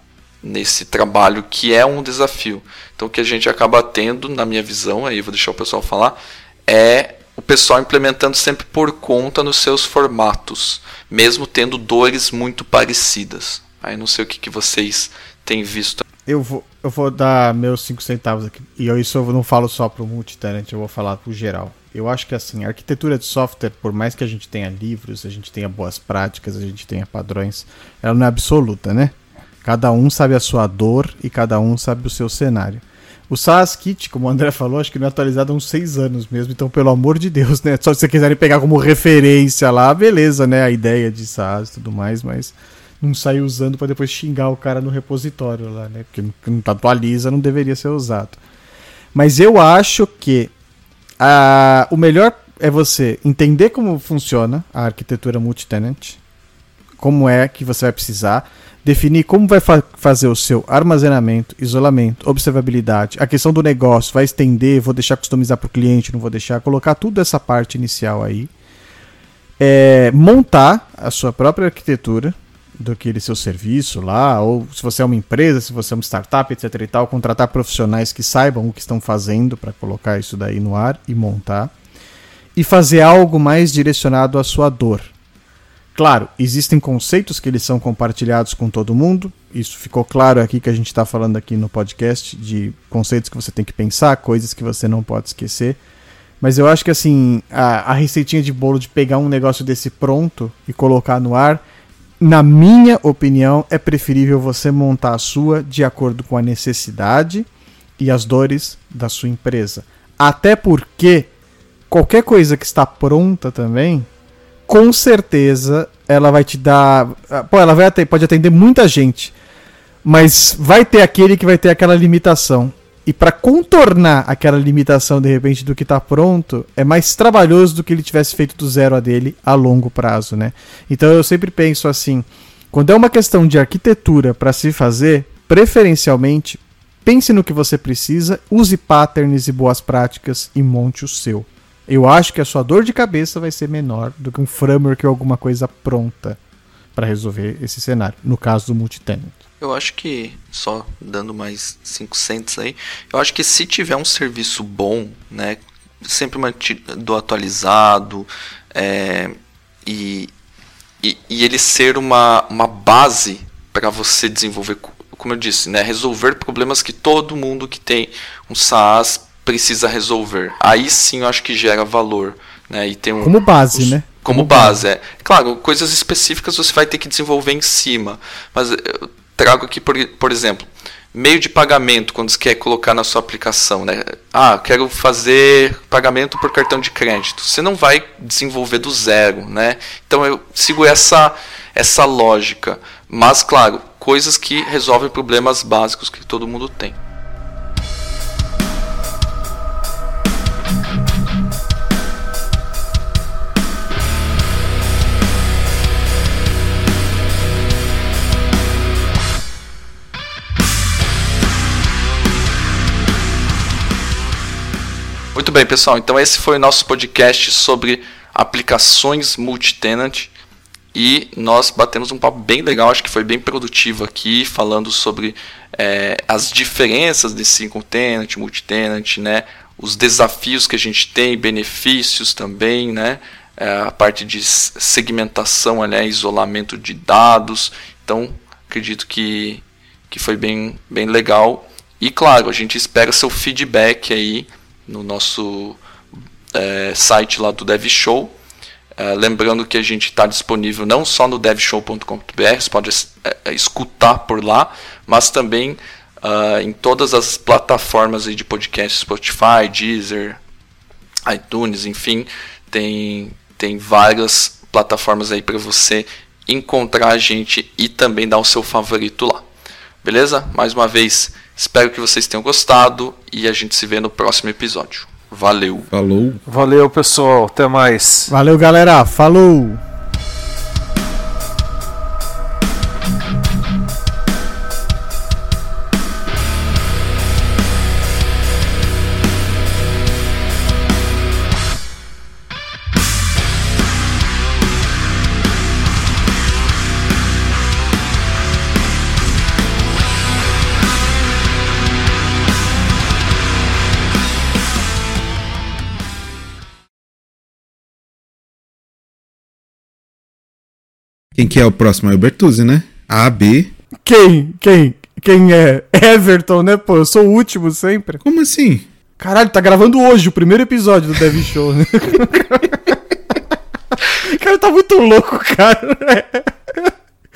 nesse trabalho que é um desafio. Então o que a gente acaba tendo, na minha visão, aí vou deixar o pessoal falar, é o pessoal implementando sempre por conta nos seus formatos, mesmo tendo dores muito parecidas. Aí não sei o que, que vocês têm visto eu vou, eu vou dar meus 5 centavos aqui. E eu, isso eu não falo só pro multitenant, eu vou falar pro geral. Eu acho que assim, a arquitetura de software, por mais que a gente tenha livros, a gente tenha boas práticas, a gente tenha padrões, ela não é absoluta, né? Cada um sabe a sua dor e cada um sabe o seu cenário. O SaaS Kit, como o André falou, acho que não é atualizado há uns 6 anos mesmo, então pelo amor de Deus, né? Só se vocês quiserem pegar como referência lá, beleza, né? A ideia de SaaS e tudo mais, mas não sair usando para depois xingar o cara no repositório lá, né? Porque não atualiza, não deveria ser usado. Mas eu acho que a, o melhor é você entender como funciona a arquitetura multitenant, como é que você vai precisar, definir como vai fa fazer o seu armazenamento, isolamento, observabilidade, a questão do negócio, vai estender, vou deixar customizar para o cliente, não vou deixar, colocar tudo essa parte inicial aí. É, montar a sua própria arquitetura, do que seu serviço lá, ou se você é uma empresa, se você é uma startup, etc e tal, contratar profissionais que saibam o que estão fazendo para colocar isso daí no ar e montar. E fazer algo mais direcionado à sua dor. Claro, existem conceitos que eles são compartilhados com todo mundo. Isso ficou claro aqui que a gente está falando aqui no podcast de conceitos que você tem que pensar, coisas que você não pode esquecer. Mas eu acho que assim, a, a receitinha de bolo de pegar um negócio desse pronto e colocar no ar na minha opinião, é preferível você montar a sua de acordo com a necessidade e as dores da sua empresa. Até porque qualquer coisa que está pronta também, com certeza ela vai te dar. Pô, ela vai pode atender muita gente, mas vai ter aquele que vai ter aquela limitação. E para contornar aquela limitação de repente do que está pronto, é mais trabalhoso do que ele tivesse feito do zero a dele a longo prazo, né? Então eu sempre penso assim, quando é uma questão de arquitetura para se fazer, preferencialmente pense no que você precisa, use patterns e boas práticas e monte o seu. Eu acho que a sua dor de cabeça vai ser menor do que um framework ou alguma coisa pronta para resolver esse cenário, no caso do multitenant. Eu acho que, só dando mais 5 cents aí, eu acho que se tiver um serviço bom, né, sempre mantido atualizado, é, e, e, e, ele ser uma, uma base para você desenvolver, como eu disse, né, resolver problemas que todo mundo que tem um SaaS precisa resolver. Aí sim eu acho que gera valor. Né, e tem um, como base, os, né? Como, como base, base, é. Claro, coisas específicas você vai ter que desenvolver em cima. Mas trago aqui, por, por exemplo, meio de pagamento quando você quer colocar na sua aplicação, né? Ah, quero fazer pagamento por cartão de crédito. Você não vai desenvolver do zero, né? Então eu sigo essa essa lógica, mas claro, coisas que resolvem problemas básicos que todo mundo tem. Muito bem, pessoal. Então esse foi o nosso podcast sobre aplicações multitenant e nós batemos um papo bem legal, acho que foi bem produtivo aqui, falando sobre é, as diferenças desse single tenant, multitenant, né? Os desafios que a gente tem, benefícios também, né? É, a parte de segmentação, né? isolamento de dados. Então, acredito que, que foi bem, bem legal. E claro, a gente espera seu feedback aí no nosso é, site lá do DevShow. É, lembrando que a gente está disponível não só no devshow.com.br, você pode é, escutar por lá, mas também uh, em todas as plataformas de podcast, Spotify, Deezer, iTunes, enfim, tem, tem várias plataformas aí para você encontrar a gente e também dar o seu favorito lá. Beleza? Mais uma vez, Espero que vocês tenham gostado e a gente se vê no próximo episódio. Valeu. Falou. Valeu, pessoal. Até mais. Valeu, galera. Falou. Quem que é o próximo? É o Bertuzzi, né? A, B. Quem? Quem? Quem é? Everton, né, pô? Eu sou o último sempre. Como assim? Caralho, tá gravando hoje o primeiro episódio do Dev Show, né? cara, tá muito louco, cara.